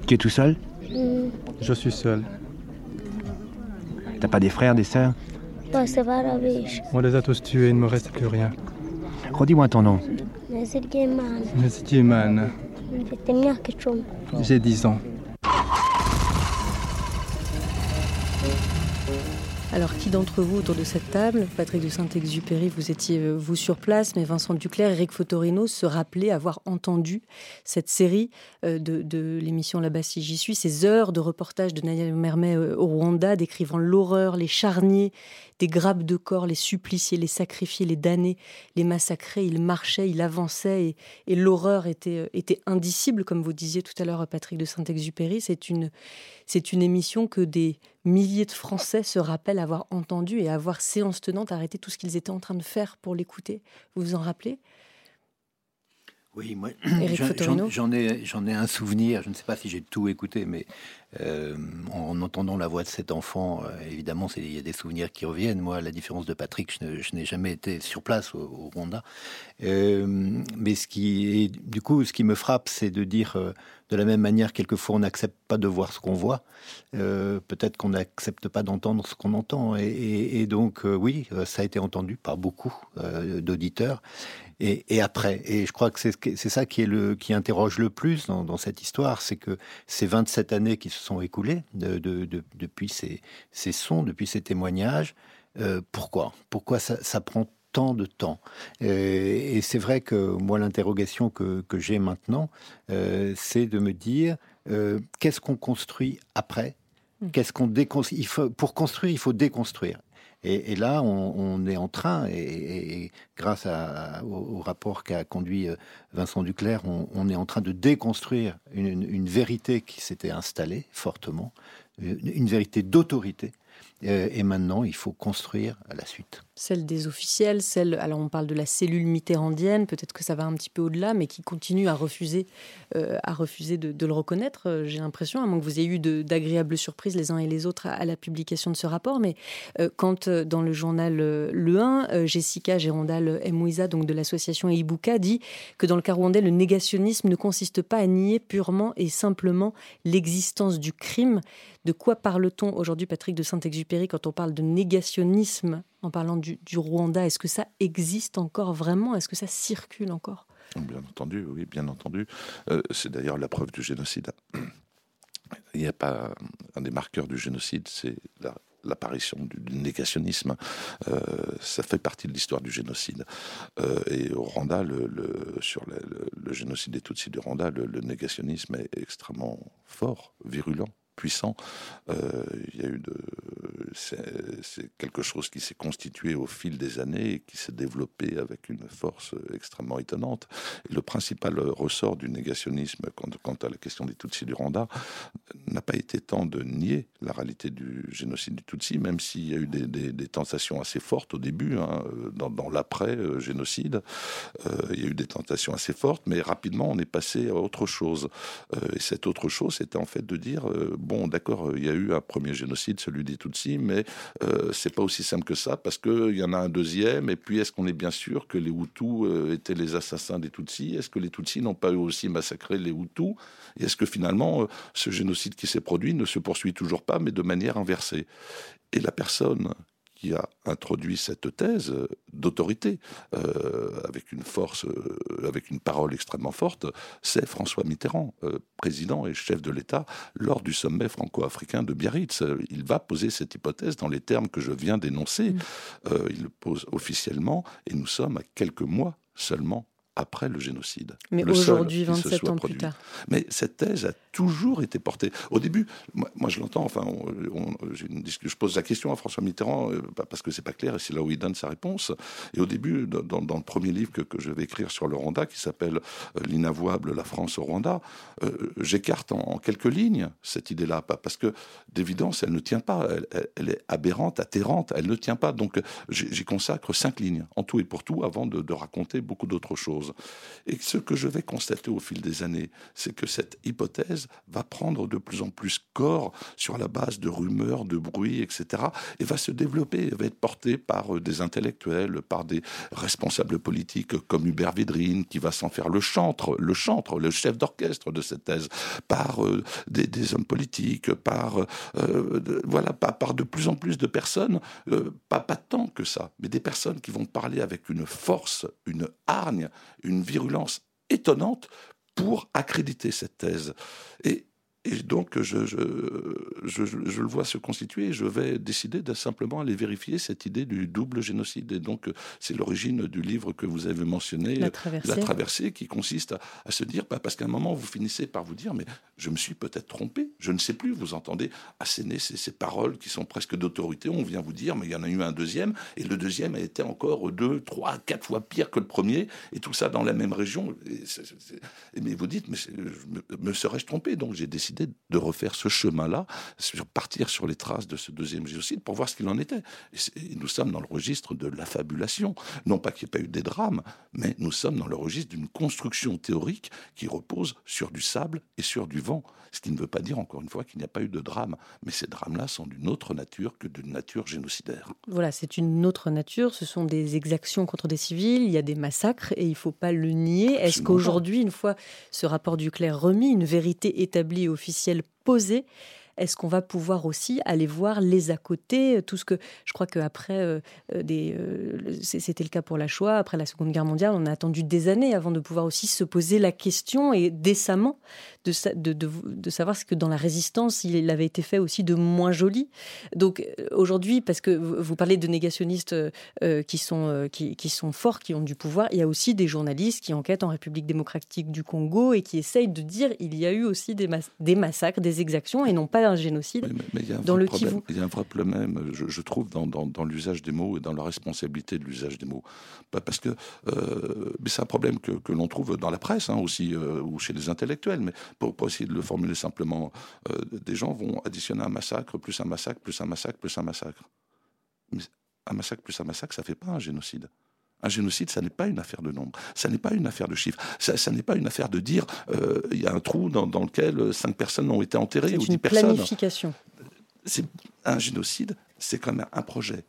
Tu es tout seul? Je suis seul. T'as pas des frères, des sœurs? On les a tous tués, il ne me reste plus rien. Redis-moi ton nom. J'ai 10 ans. Alors, qui d'entre vous autour de cette table, Patrick de Saint-Exupéry, vous étiez euh, vous sur place, mais Vincent Duclerc, Eric Fotorino se rappelaient avoir entendu cette série euh, de, l'émission Là-bas si j'y suis, ces heures de reportage de Nadia Mermet euh, au Rwanda, décrivant l'horreur, les charniers des grappes de corps, les suppliciés, les sacrifiés, les damnés, les massacrés. Il marchait, il avançait et, l'horreur était, était indicible, comme vous disiez tout à l'heure, Patrick de Saint-Exupéry. C'est une, c'est une émission que des milliers de Français se rappellent avoir entendu et avoir séance tenante arrêté tout ce qu'ils étaient en train de faire pour l'écouter. Vous vous en rappelez? Oui, moi, j'en ai, j'en ai un souvenir. Je ne sais pas si j'ai tout écouté, mais euh, en entendant la voix de cet enfant, euh, évidemment, il y a des souvenirs qui reviennent. Moi, à la différence de Patrick, je, n'ai jamais été sur place au, Rwanda. Euh, mais ce qui, est, du coup, ce qui me frappe, c'est de dire de la même manière, quelquefois, on n'accepte pas de voir ce qu'on voit. Peut-être qu'on n'accepte pas d'entendre ce qu'on entend. Et, donc, oui, ça a été entendu par beaucoup d'auditeurs. Et, après, et je crois que c'est ça qui, est le, qui interroge le plus dans, cette histoire, c'est que ces 27 années qui se sont écoulées depuis ces, sons, depuis ces témoignages, euh, pourquoi? Pourquoi ça, prend tant de temps? Et, c'est vrai que moi, l'interrogation que, j'ai maintenant, euh, c'est de me dire euh, qu'est-ce qu'on construit après? Mmh. Qu'est-ce qu'on déconstruit Pour construire, il faut déconstruire. Et, là, on, est en train, et, grâce au, rapport qu'a conduit euh, Vincent Duclerc, on, est en train de déconstruire une vérité qui s'était installée fortement, une vérité d'autorité euh, et maintenant, il faut construire à la suite. Celle des officiels, celle, alors on parle de la cellule mitterrandienne, peut-être que ça va un petit peu au-delà, mais qui continue à refuser, euh, à refuser de, le reconnaître, euh, j'ai l'impression, à moins que vous ayez eu d'agréables surprises les uns et les autres à, la publication de ce rapport. Mais quand dans le journal Le 1, Jessica Gérondal Mouisa, donc de l'association Ibuka, dit que dans le cas rwandais, le négationnisme ne consiste pas à nier purement et simplement l'existence du crime. De quoi parle-t-on aujourd'hui, Patrick de Saint-Exupéry, quand on parle de négationnisme en parlant du, Rwanda Est-ce que ça existe encore vraiment? Est-ce que ça circule encore? Bien entendu, oui, bien entendu. Euh, c'est d'ailleurs la preuve du génocide. [CLEARS THROAT] Il n'y a pas un des marqueurs du génocide, c'est l'apparition du négationnisme. Euh, ça fait partie de l'histoire du génocide. Euh, et au Rwanda, le, sur le, génocide des Tutsis du Rwanda, le, négationnisme est extrêmement fort, virulent puissant. Euh, il y a eu de, c'est quelque chose qui s'est constitué au fil des années et qui s'est développé avec une force extrêmement étonnante. Le principal ressort du négationnisme quant, à la question des Tutsis du Rwanda n'a pas été tant de nier la réalité du génocide du Tutsi, même s'il y a eu des, tentations assez fortes au début, hein, dans, l'après-génocide. Euh, il y a eu des tentations assez fortes, mais rapidement on est passé à autre chose. Euh, et cette autre chose, c'était en fait de dire bon, d'accord, il y a eu un premier génocide, celui des Tutsis, mais euh, c'est pas aussi simple que ça, parce qu'il y en a un deuxième, et puis est-ce qu'on est bien sûr que les Hutus euh, étaient les assassins des Tutsis? Est-ce que les Tutsis n'ont pas eu aussi massacré les Hutus? Et est-ce que finalement, euh, ce génocide qui s'est produit ne se poursuit toujours pas, mais de manière inversée? Et la personne qui a introduit cette thèse d'autorité euh, avec une force, euh, avec une parole extrêmement forte, c'est François Mitterrand, euh, président et chef de l'État, lors du sommet franco-africain de Biarritz. Il va poser cette hypothèse dans les termes que je viens d'énoncer. Mm. il le pose officiellement et nous sommes à quelques mois seulement après le génocide. Mais aujourd'hui, 27 ans plus tard. Mais cette thèse a toujours été portée. Au début, moi, je l'entends, enfin, je pose la question à François Mitterrand euh, parce que c'est pas clair et c'est là où il donne sa réponse. Et au début, dans, le premier livre que, je vais écrire sur le Rwanda, qui s'appelle euh, L'inavouable, la France au Rwanda, euh, j'écarte en, quelques lignes cette idée-là, parce que d'évidence, elle ne tient pas. Elle, est aberrante, atterrante, elle ne tient pas. Donc j'y consacre cinq lignes, en tout et pour tout, avant de raconter beaucoup d'autres choses. Et ce que je vais constater au fil des années, c'est que cette hypothèse va prendre de plus en plus corps sur la base de rumeurs, de bruits, etc. et va se développer, va être portée par euh, des intellectuels, par des responsables politiques comme Hubert Védrine, qui va s'en faire le chantre, le chantre, le chef d'orchestre de cette thèse, par euh, des, hommes politiques, par euh, de, voilà, par, par, de plus en plus de personnes, pas, pas tant que ça, mais des personnes qui vont parler avec une force, une hargne, une virulence étonnante pour accréditer cette thèse. Et donc, je, je, je, je, le vois se constituer et je vais décider de simplement aller vérifier cette idée du double génocide. Et donc, c'est l'origine du livre que vous avez mentionné, La Traversée, La traversée qui consiste à, se dire, bah, parce qu'à un moment, vous finissez par vous dire, mais je me suis peut-être trompé, je ne sais plus. Vous entendez asséner ces, ces paroles qui sont presque d'autorité. On vient vous dire, mais il y en a eu un deuxième, et le deuxième a été encore deux, trois, quatre fois pire que le premier, et tout ça dans la même région. Et mais vous dites, mais me, me serais-je trompé? Donc, j'ai décidé de refaire ce chemin-là, partir sur les traces de ce deuxième génocide pour voir ce qu'il en était. Et, nous sommes dans le registre de l'affabulation. Non pas qu'il n'y ait pas eu des drames, mais nous sommes dans le registre d'une construction théorique qui repose sur du sable et sur du vent. Ce qui ne veut pas dire, encore une fois, qu'il n'y a pas eu de drame. Mais ces drames-là sont d'une autre nature que d'une nature génocidaire. Voilà, c'est une autre nature. Ce sont des exactions contre des civils, il y a des massacres et il ne faut pas le nier. Est-ce qu'aujourd'hui, une fois ce rapport du clair remis, une vérité établie officiellement, officielle posée est-ce qu'on va pouvoir aussi aller voir les à côté Tout ce que je crois qu'après, euh, euh, euh, c'était le cas pour la Shoah, après la Seconde Guerre mondiale, on a attendu des années avant de pouvoir aussi se poser la question et décemment de, de, de, savoir ce que dans la résistance, il avait été fait aussi de moins joli. Donc aujourd'hui, parce que vous parlez de négationnistes qui, sont, qui, qui, sont forts, qui ont du pouvoir, il y a aussi des journalistes qui enquêtent en République démocratique du Congo et qui essayent de dire il y a eu aussi des, des massacres, des exactions et non pas un génocide mais, il y a dans le problème, Il y a un vrai problème, je, trouve, dans, dans, l'usage des mots et dans la responsabilité de l'usage des mots. Parce que euh, c'est un problème que, que l'on trouve dans la presse hein, aussi, euh, ou chez les intellectuels. Mais pour, essayer de le formuler simplement, euh, des gens vont additionner un massacre, plus un massacre, plus un massacre, plus un massacre. Mais un massacre plus un massacre, ça fait pas un génocide. Un génocide, ça n'est pas une affaire de nombre, ça n'est pas une affaire de chiffres, ça, n'est pas une affaire de dire euh, il y a un trou dans, lequel cinq personnes ont été enterrées ou dix personnes. C'est une planification. Un génocide, c'est quand même un projet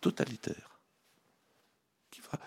totalitaire qui va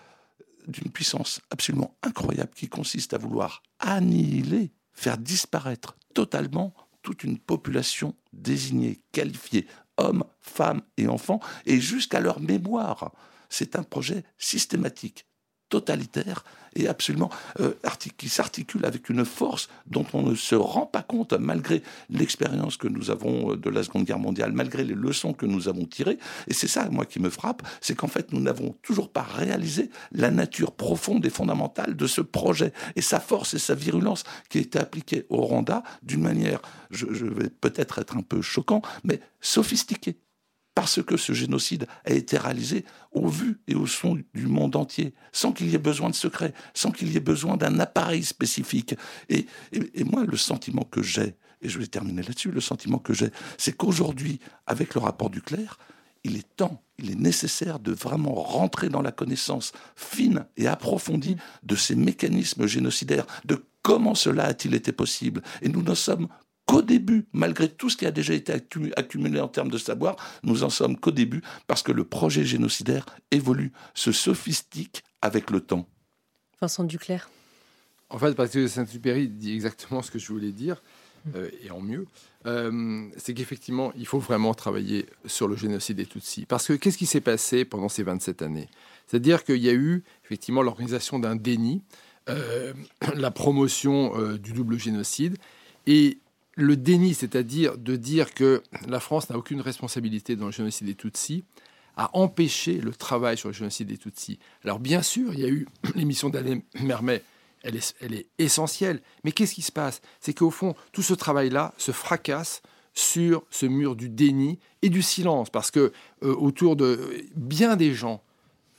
d'une puissance absolument incroyable qui consiste à vouloir annihiler, faire disparaître totalement toute une population désignée, qualifiée, hommes, femmes et enfants, et jusqu'à leur mémoire. C'est un projet systématique, totalitaire et absolument euh, qui s'articule avec une force dont on ne se rend pas compte malgré l'expérience que nous avons euh, de la Seconde Guerre mondiale, malgré les leçons que nous avons tirées. Et c'est ça, moi, qui me frappe, c'est qu'en fait, nous n'avons toujours pas réalisé la nature profonde et fondamentale de ce projet et sa force et sa virulence qui a été appliquée au Rwanda d'une manière, je vais peut-être être un peu choquant, mais sophistiquée parce que ce génocide a été réalisé au vu et au son du monde entier, sans qu'il y ait besoin de secret, sans qu'il y ait besoin d'un appareil spécifique. Et, moi, le sentiment que j'ai, et je vais terminer là-dessus, le sentiment que j'ai, c'est qu'aujourd'hui, avec le rapport du clerc, il est temps, il est nécessaire de vraiment rentrer dans la connaissance fine et approfondie de ces mécanismes génocidaires, de comment cela a-t-il été possible. Et nous ne sommes qu'au début, malgré tout ce qui a déjà été accumulé en termes de savoir, nous en sommes qu'au début, parce que le projet génocidaire évolue, se sophistique avec le temps. Vincent Duclerc. En fait, parce que Saint-Supéry dit exactement ce que je voulais dire. et en mieux, c'est qu'effectivement, il faut vraiment travailler sur le génocide des Tutsis. Parce que qu'est-ce qui s'est passé pendant ces 27 années? C'est-à-dire qu'il y a eu effectivement l'organisation d'un déni, [CLEARS THROAT] la promotion du double génocide, et le déni, c'est-à-dire de dire que la France n'a aucune responsabilité dans le génocide des Tutsis, a empêché le travail sur le génocide des Tutsis. Alors bien sûr, il y a eu [CLEARS THROAT] l'émission d'Alain Mermet, elle est, elle est essentielle, mais qu'est-ce qui se passe? C'est qu'au fond, tout ce travail-là se fracasse sur ce mur du déni et du silence, parce que euh, autour de bien des gens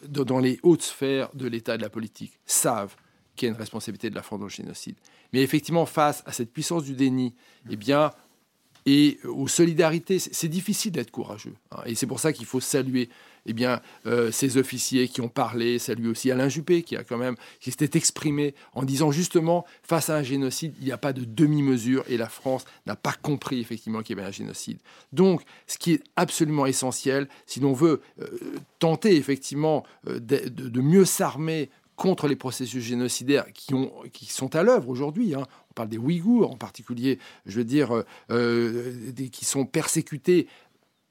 dans les hautes sphères de l'État et de la politique savent qu'il y a une responsabilité de la France dans le génocide. Mais effectivement, face à cette puissance du déni, eh bien, et aux solidarités, c'est difficile d'être courageux. Hein. et c'est pour ça qu'il faut saluer eh bien, euh, ces officiers qui ont parlé, saluer aussi Alain Juppé qui a quand même qui s'était exprimé en disant justement face à un génocide, il n'y a pas de demi-mesure et la France n'a pas compris effectivement qu'il y avait un génocide. Donc, ce qui est absolument essentiel, si l'on veut euh, tenter effectivement euh, de, mieux s'armer contre les processus génocidaires qui, ont, qui sont à l'œuvre aujourd'hui. Hein. On parle des Ouïghours en particulier, je veux dire, euh, euh, qui sont persécutés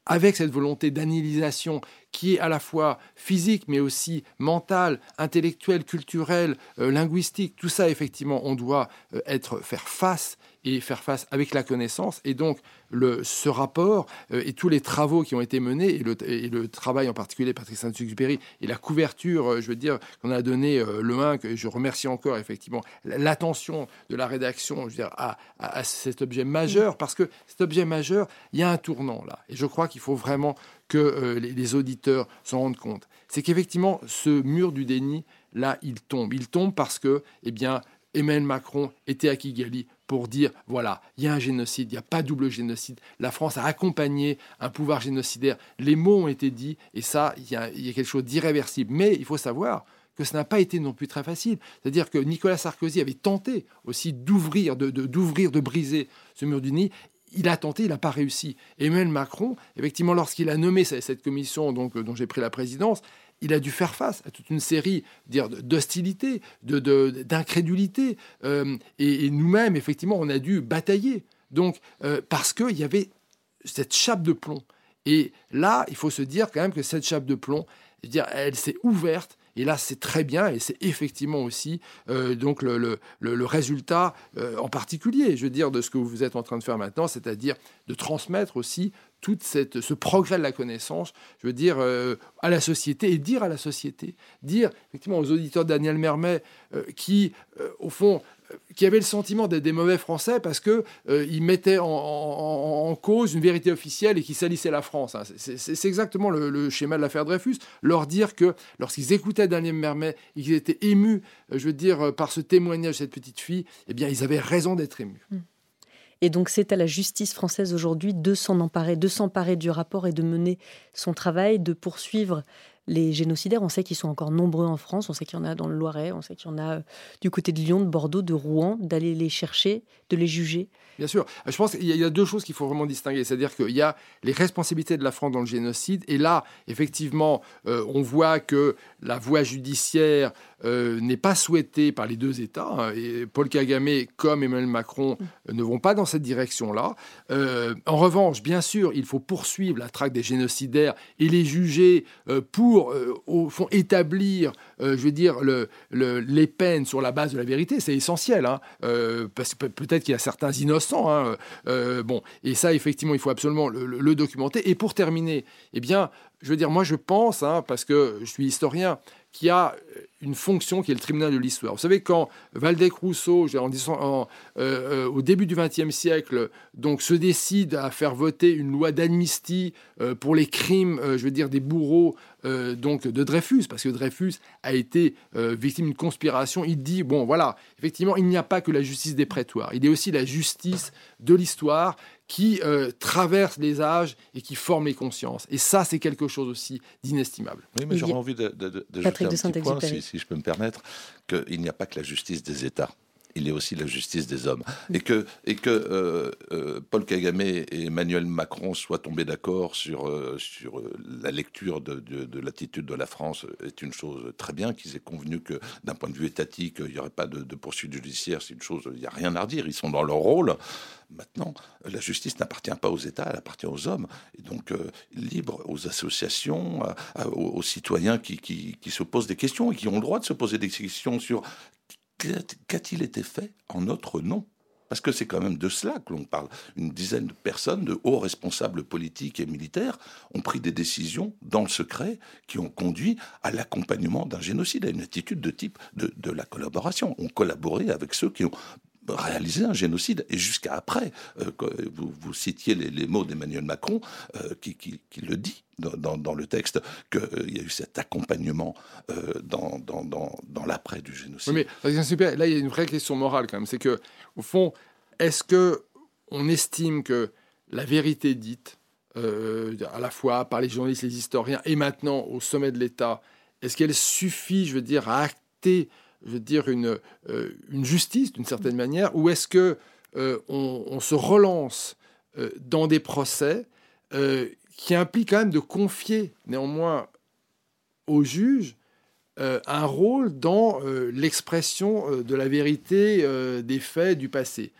avec cette volonté d'annihilisation qui est à la fois physique, mais aussi mentale, intellectuelle, culturelle, euh, linguistique. Tout ça, effectivement, on doit être faire face et faire face avec la connaissance. Et donc, le, ce rapport euh, et tous les travaux qui ont été menés, et le, travail en particulier Patrick Saint-Exupéry, et la couverture, euh, je veux dire, qu'on a donné euh, le 1, que je remercie encore effectivement, l'attention de la rédaction à, cet objet majeur, parce que cet objet majeur, il y a un tournant là. Et je crois qu'il faut vraiment que les, les auditeurs s'en rendent compte. C'est qu'effectivement, ce mur du déni, là, il tombe. Il tombe parce que, eh bien, Emmanuel Macron était à Kigali pour dire voilà, il y a un génocide, il n'y a pas double génocide. La France a accompagné un pouvoir génocidaire. Les mots ont été dits et ça, il y a, quelque chose d'irréversible. Mais il faut savoir que ce n'a pas été non plus très facile. C'est-à-dire que Nicolas Sarkozy avait tenté aussi d'ouvrir, de, d'ouvrir, de briser ce mur du nid il a tenté, il n'a pas réussi. Emmanuel Macron, effectivement, lorsqu'il a nommé cette commission donc, dont j'ai pris la présidence, il a dû faire face à toute une série d'hostilité, d'incrédulité. Euh, et, nous-mêmes, effectivement, on a dû batailler. Donc, euh, parce qu'il y avait cette chape de plomb. Et là, il faut se dire quand même que cette chape de plomb, dire, elle s'est ouverte. Et là, c'est très bien, et c'est effectivement aussi euh, donc le, résultat en particulier, je veux dire, de ce que vous êtes en train de faire maintenant, c'est-à-dire de transmettre aussi tout ce progrès de la connaissance, je veux dire, euh, à la société et dire à la société, dire effectivement aux auditeurs de Daniel Mermet euh, qui, euh, au fond, qui avaient le sentiment d'être des mauvais Français parce qu'ils ils mettaient en, cause une vérité officielle et qui salissaient la France. Hein. C'est exactement le, schéma de l'affaire Dreyfus. Leur dire que lorsqu'ils écoutaient Daniel Mermet et qu'ils étaient émus, je veux dire, par ce témoignage de cette petite fille, eh bien, ils avaient raison d'être émus. Mm. Et donc c'est à la justice française aujourd'hui de s'en emparer, de s'emparer du rapport et de mener son travail, de poursuivre les génocidaires. On sait qu'ils sont encore nombreux en France, on sait qu'il y en a dans le Loiret, on sait qu'il y en a euh, du côté de Lyon, de Bordeaux, de Rouen, d'aller les chercher, de les juger. Bien sûr. Je pense qu'il y a deux choses qu'il faut vraiment distinguer. C'est-à-dire qu'il y a les responsabilités de la France dans le génocide. Et là, effectivement, euh, on voit que la voie judiciaire euh, n'est pas souhaitée par les deux États. Hein, et Paul Kagame comme Emmanuel Macron euh, ne vont pas dans cette direction-là. en revanche, bien sûr, il faut poursuivre la traque des génocidaires et les juger pour, au fond, établir, je veux dire, le, les peines sur la base de la vérité. C'est essentiel. Hein, parce que peut-être qu'il y a certains innocents Hein, euh, bon, et ça, effectivement, il faut absolument le, documenter. Et pour terminer, eh bien, je veux dire, moi, je pense, hein, parce que je suis historien, qu'il y a une fonction qui est le tribunal de l'histoire. Vous savez, quand Valdec Rousseau, en, euh, euh, au début du XXe siècle, donc se décide à faire voter une loi d'amnistie pour les crimes, je veux dire, des bourreaux donc de Dreyfus, parce que Dreyfus a été victime d'une conspiration, il dit, bon, voilà, effectivement, il n'y a pas que la justice des prétoires, il y a aussi la justice de l'histoire qui euh, traverse les âges et qui forme les consciences. Et ça, c'est quelque chose aussi d'inestimable. Oui, mais j'aurais envie de, de, de, un petit point, si, si, je peux me permettre, qu'il n'y a pas que la justice des États il est aussi la justice des hommes. Et que, et que euh, euh, Paul Kagame et Emmanuel Macron soient tombés d'accord sur, sur la lecture de, de, l'attitude de la France est une chose très bien, qu'ils aient convenu que d'un point de vue étatique, il n'y aurait pas de, de poursuite judiciaire, c'est une chose, il n'y a rien à redire, ils sont dans leur rôle. Maintenant, la justice n'appartient pas aux États, elle appartient aux hommes. Et donc, libre aux associations, aux, citoyens qui, qui, qui se posent des questions et qui ont le droit de se poser des questions sur qu'a-t-il été fait en notre nom? Parce que c'est quand même de cela que l'on parle. Une dizaine de personnes, de hauts responsables politiques et militaires, ont pris des décisions dans le secret qui ont conduit à l'accompagnement d'un génocide, à une attitude de type de, la collaboration. On collaboré avec ceux qui ont réalisé un génocide. Et jusqu'à après, euh, vous, citiez les, mots d'Emmanuel Macron, euh, qui, le dit dans, le texte qu'il euh, y a eu cet accompagnement euh, dans, dans, l'après du génocide. Mais super, là, il y a une vraie question morale quand même. C'est que, au fond, est-ce que on estime que la vérité dite, euh, à la fois par les journalistes, les historiens, et maintenant au sommet de l'État, est-ce qu'elle suffit, je veux dire, à acter, je veux dire, une, une justice d'une certaine manière, ou est-ce que on, se relance dans des procès qui implique quand même de confier néanmoins au juge euh, un rôle dans euh, l'expression euh, de la vérité des faits du passé,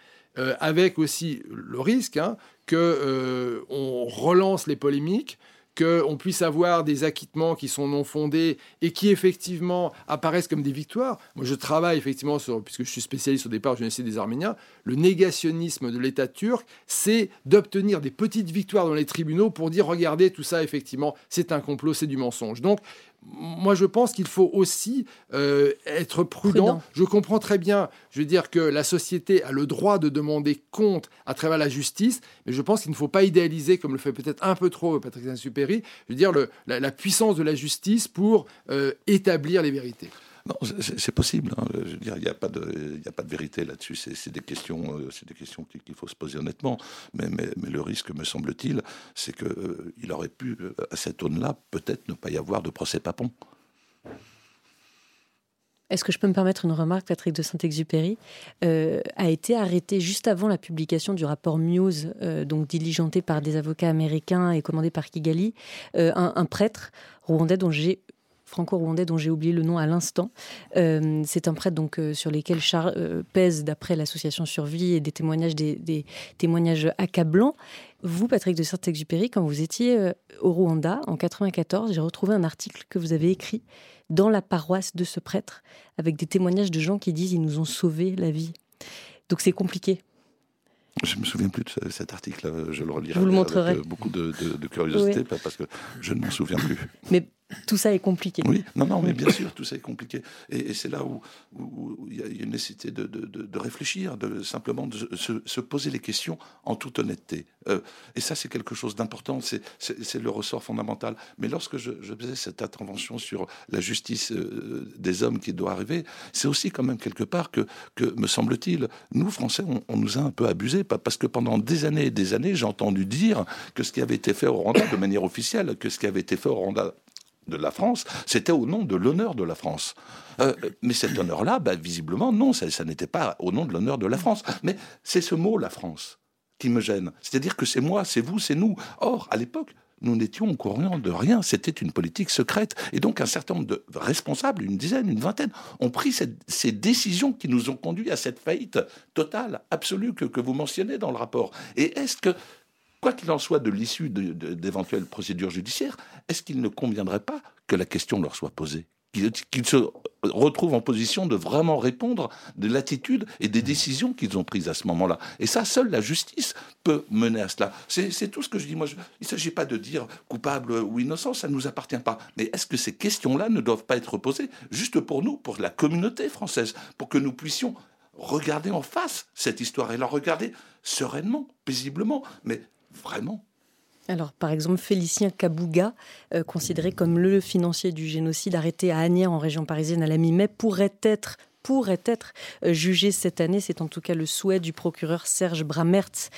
avec aussi le risque hein, que on relance les polémiques, qu'on puisse avoir des acquittements qui sont non fondés et qui effectivement apparaissent comme des victoires. Moi, je travaille effectivement sur, puisque je suis spécialiste au départ, je génocide des Arméniens, le négationnisme de l'État turc, c'est d'obtenir des petites victoires dans les tribunaux pour dire, regardez, tout ça, effectivement, c'est un complot, c'est du mensonge. Donc, moi, je pense qu'il faut aussi euh, être prudent. Je comprends très bien, je veux dire que la société a le droit de demander compte à travers la justice, mais je pense qu'il ne faut pas idéaliser, comme le fait peut-être un peu trop Patrick Saint-Supéry, je veux dire la, puissance de la justice pour euh, établir les vérités. Non, c'est possible. Hein. Je veux dire, il n'y a pas de, vérité là-dessus. C'est des questions, euh, c'est des questions qu'il faut se poser honnêtement. Mais, le risque, me semble-t-il, c'est qu'il euh, aurait pu, euh, à cette aune-là, peut-être ne pas y avoir de procès papon. Est-ce que je peux me permettre une remarque Patrick de Saint-Exupéry? A été arrêté juste avant la publication du rapport Muse, donc diligenté par des avocats américains et commandé par Kigali, un, prêtre rwandais dont j'ai franco-rwandais dont j'ai oublié le nom à l'instant. Euh, c'est un prêtre donc euh, sur lesquels Char euh, pèse d'après l'association Survie et des témoignages des, témoignages accablants. Vous, Patrick de Saint-Exupéry, quand vous étiez au Rwanda en 94, j'ai retrouvé un article que vous avez écrit dans la paroisse de ce prêtre avec des témoignages de gens qui disent ils nous ont sauvé la vie. Donc c'est compliqué. Je me souviens plus de cet article. Je le relirai. Je vous le montrerai. Avec beaucoup de, curiosité, parce que je ne m'en souviens plus. Mais tout ça est compliqué. Oui, non, non, mais bien sûr, tout ça est compliqué. Et, c'est là où, il y a une nécessité de, réfléchir, de simplement de se, poser les questions en toute honnêteté. Euh, et ça, c'est quelque chose d'important, c'est le ressort fondamental. Mais lorsque je, faisais cette intervention sur la justice euh, des hommes qui doit arriver, c'est aussi quand même quelque part que, que me semble-t-il, nous, Français, on, on, nous a un peu abusés, parce que pendant des années et des années, j'ai entendu dire que ce qui avait été fait au Rwanda de manière officielle, que ce qui avait été fait au Rwanda de la France, c'était au nom de l'honneur de la France. Euh, mais cet honneur-là, bah, visiblement, non, ça, n'était pas au nom de l'honneur de la France. Mais c'est ce mot, la France, qui me gêne. C'est-à-dire que c'est moi, c'est vous, c'est nous. Or, à l'époque, nous n'étions au courant de rien. C'était une politique secrète. Et donc, un certain nombre de responsables, une dizaine, une vingtaine, ont pris ces décisions qui nous ont conduit à cette faillite totale, absolue, que vous mentionnez dans le rapport. Et est-ce que Quoi qu'il en soit de l'issue d'éventuelles procédures judiciaires, est-ce qu'il ne conviendrait pas que la question leur soit posée? Qu'ils se retrouvent en position de vraiment répondre de l'attitude et des décisions qu'ils ont prises à ce moment-là? Et ça, seule la justice peut mener à cela. C'est tout ce que je dis. Moi, il ne s'agit pas de dire coupable ou innocent, ça ne nous appartient pas. Mais est-ce que ces questions-là ne doivent pas être posées juste pour nous, pour la communauté française, pour que nous puissions regarder en face cette histoire et la regarder sereinement, paisiblement, mais vraiment alors, par exemple, Félicien Kabouga, euh, considéré comme le financier du génocide arrêté à Agnières en région parisienne à la mi-mai, pourrait être pourrait être jugé cette année. C'est en tout cas le souhait du procureur Serge Bramertz,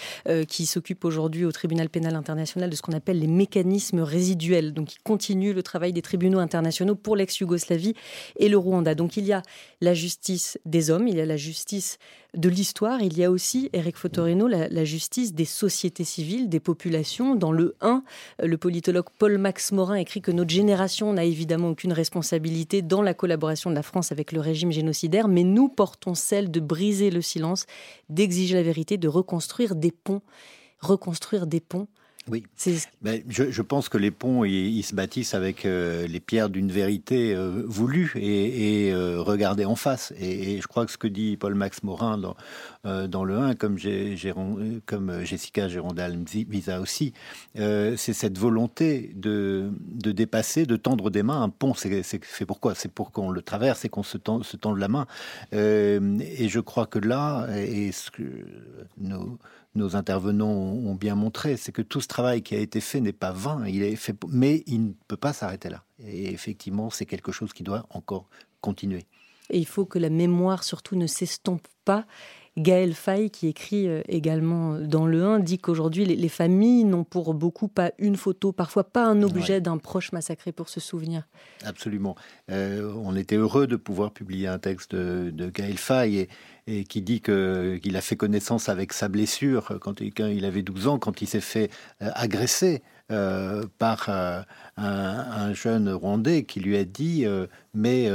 qui s'occupe aujourd'hui au tribunal pénal international de ce qu'on appelle les mécanismes résiduels. Donc, il continue le travail des tribunaux internationaux pour l'ex-Yougoslavie et le Rwanda. Donc, il y a la justice des hommes, il y a la justice de l'histoire, il y a aussi, Eric Fotorino, la, justice des sociétés civiles, des populations. Dans le 1, le politologue Paul-Max Morin écrit que notre génération n'a évidemment aucune responsabilité dans la collaboration de la France avec le régime génocidaire, mais nous portons celle de briser le silence, d'exiger la vérité, de reconstruire des ponts. Reconstruire des ponts, oui. Ben, je, pense que les ponts, ils, se bâtissent avec euh, les pierres d'une vérité euh, voulue et, euh, regardée en face. Et, je crois que ce que dit Paul-Max Morin dans, dans le 1, comme, comme Jessica Gérondal-Visa aussi, c'est cette volonté de, de, dépasser, de tendre des mains. Un pont, c'est pourquoi C'est pour qu'on le traverse et qu'on se, tend, tende la main. et je crois que là, et ce que nos nos intervenants ont bien montré, c'est que tout ce travail qui a été fait n'est pas vain, il est fait, mais il ne peut pas s'arrêter là. Et effectivement, c'est quelque chose qui doit encore continuer. Et il faut que la mémoire surtout ne s'estompe pas. Gaël Fay, qui écrit euh, également dans le 1, dit qu'aujourd'hui, les, familles n'ont pour beaucoup pas une photo, parfois pas un objet d'un proche massacré pour se souvenir. Absolument. Euh, on était heureux de pouvoir publier un texte de, de Gaël Fay et, et qui dit qu'il a fait connaissance avec sa blessure quand il, avait 12 ans, quand il s'est fait euh, agresser euh, par euh, un, jeune Rwandais qui lui a dit Mais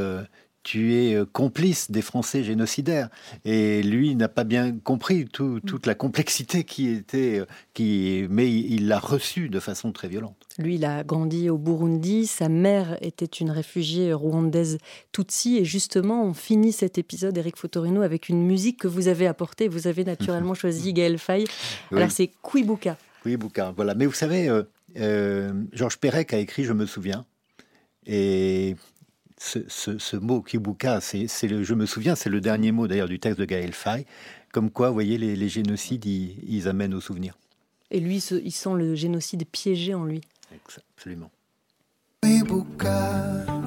tu es complice des Français génocidaires. Et lui n'a pas bien compris toute la complexité qui était, qui, mais il l'a reçu de façon très violente. Lui, il a grandi au Burundi. Sa mère était une réfugiée rwandaise Tutsi. Et justement, on finit cet épisode, Eric Fotorino, avec une musique que vous avez apportée. Vous avez naturellement [LAUGHS] choisi Gaël Faye. Alors, c'est Kwibuka. Kwibuka, voilà. Mais vous savez, euh, euh, Georges Perec a écrit Je me souviens. Et ce, mot Kwibuka, c'est le Je me souviens, c'est le dernier mot d'ailleurs du texte de Gaël Faye. Comme quoi, vous voyez, les, génocides, ils, ils amènent au souvenir. Et lui, il sent le génocide piégé en lui. Absolument.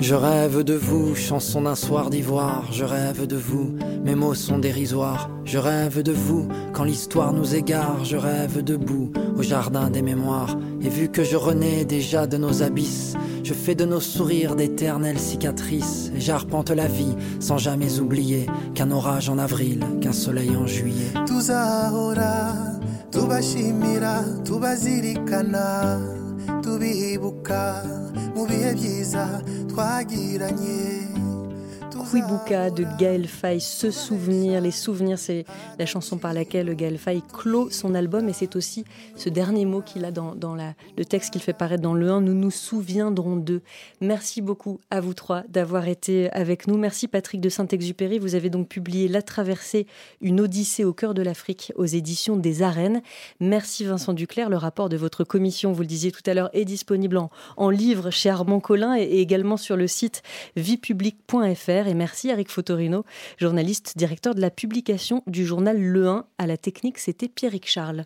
Je rêve de vous, chanson d'un soir d'ivoire. Je rêve de vous, mes mots sont dérisoires. Je rêve de vous, quand l'histoire nous égare. Je rêve debout, au jardin des mémoires. Et vu que je renais déjà de nos abysses, je fais de nos sourires d'éternelles cicatrices. Et j'arpente la vie sans jamais oublier qu'un orage en avril, qu'un soleil en juillet. Tubibuka mu bihe byiza twagiranye. Kwibuka de Gaël Faye, Se souvenir, les souvenirs, c'est la chanson par laquelle Gaël Faye clôt son album et c'est aussi ce dernier mot qu'il a dans, le texte qu'il fait paraître dans le 1, nous nous souviendrons d'eux. Merci beaucoup à vous trois d'avoir été avec nous. Merci Patrick de Saint-Exupéry, vous avez donc publié La Traversée, une odyssée au cœur de l'Afrique aux éditions des Arènes. Merci Vincent Duclerc, le rapport de votre commission, vous le disiez tout à l'heure, est disponible en, livre chez Armand Collin et, et également sur le site viepublic.fr merci Eric Fotorino, journaliste, directeur de la publication du journal Le 1. À la technique, c'était Pierrick Charles.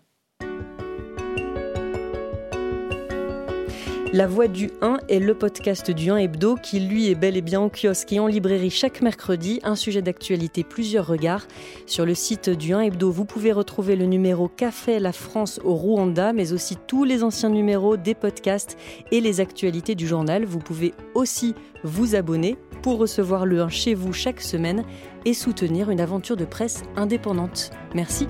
La Voix du 1 est le podcast du 1 Hebdo qui, lui, est bel et bien en kiosque et en librairie chaque mercredi. Un sujet d'actualité, plusieurs regards. Sur le site du 1 Hebdo, vous pouvez retrouver le numéro Café la France au Rwanda, mais aussi tous les anciens numéros des podcasts et les actualités du journal. Vous pouvez aussi vous abonner pour recevoir le 1 chez vous chaque semaine et soutenir une aventure de presse indépendante. Merci.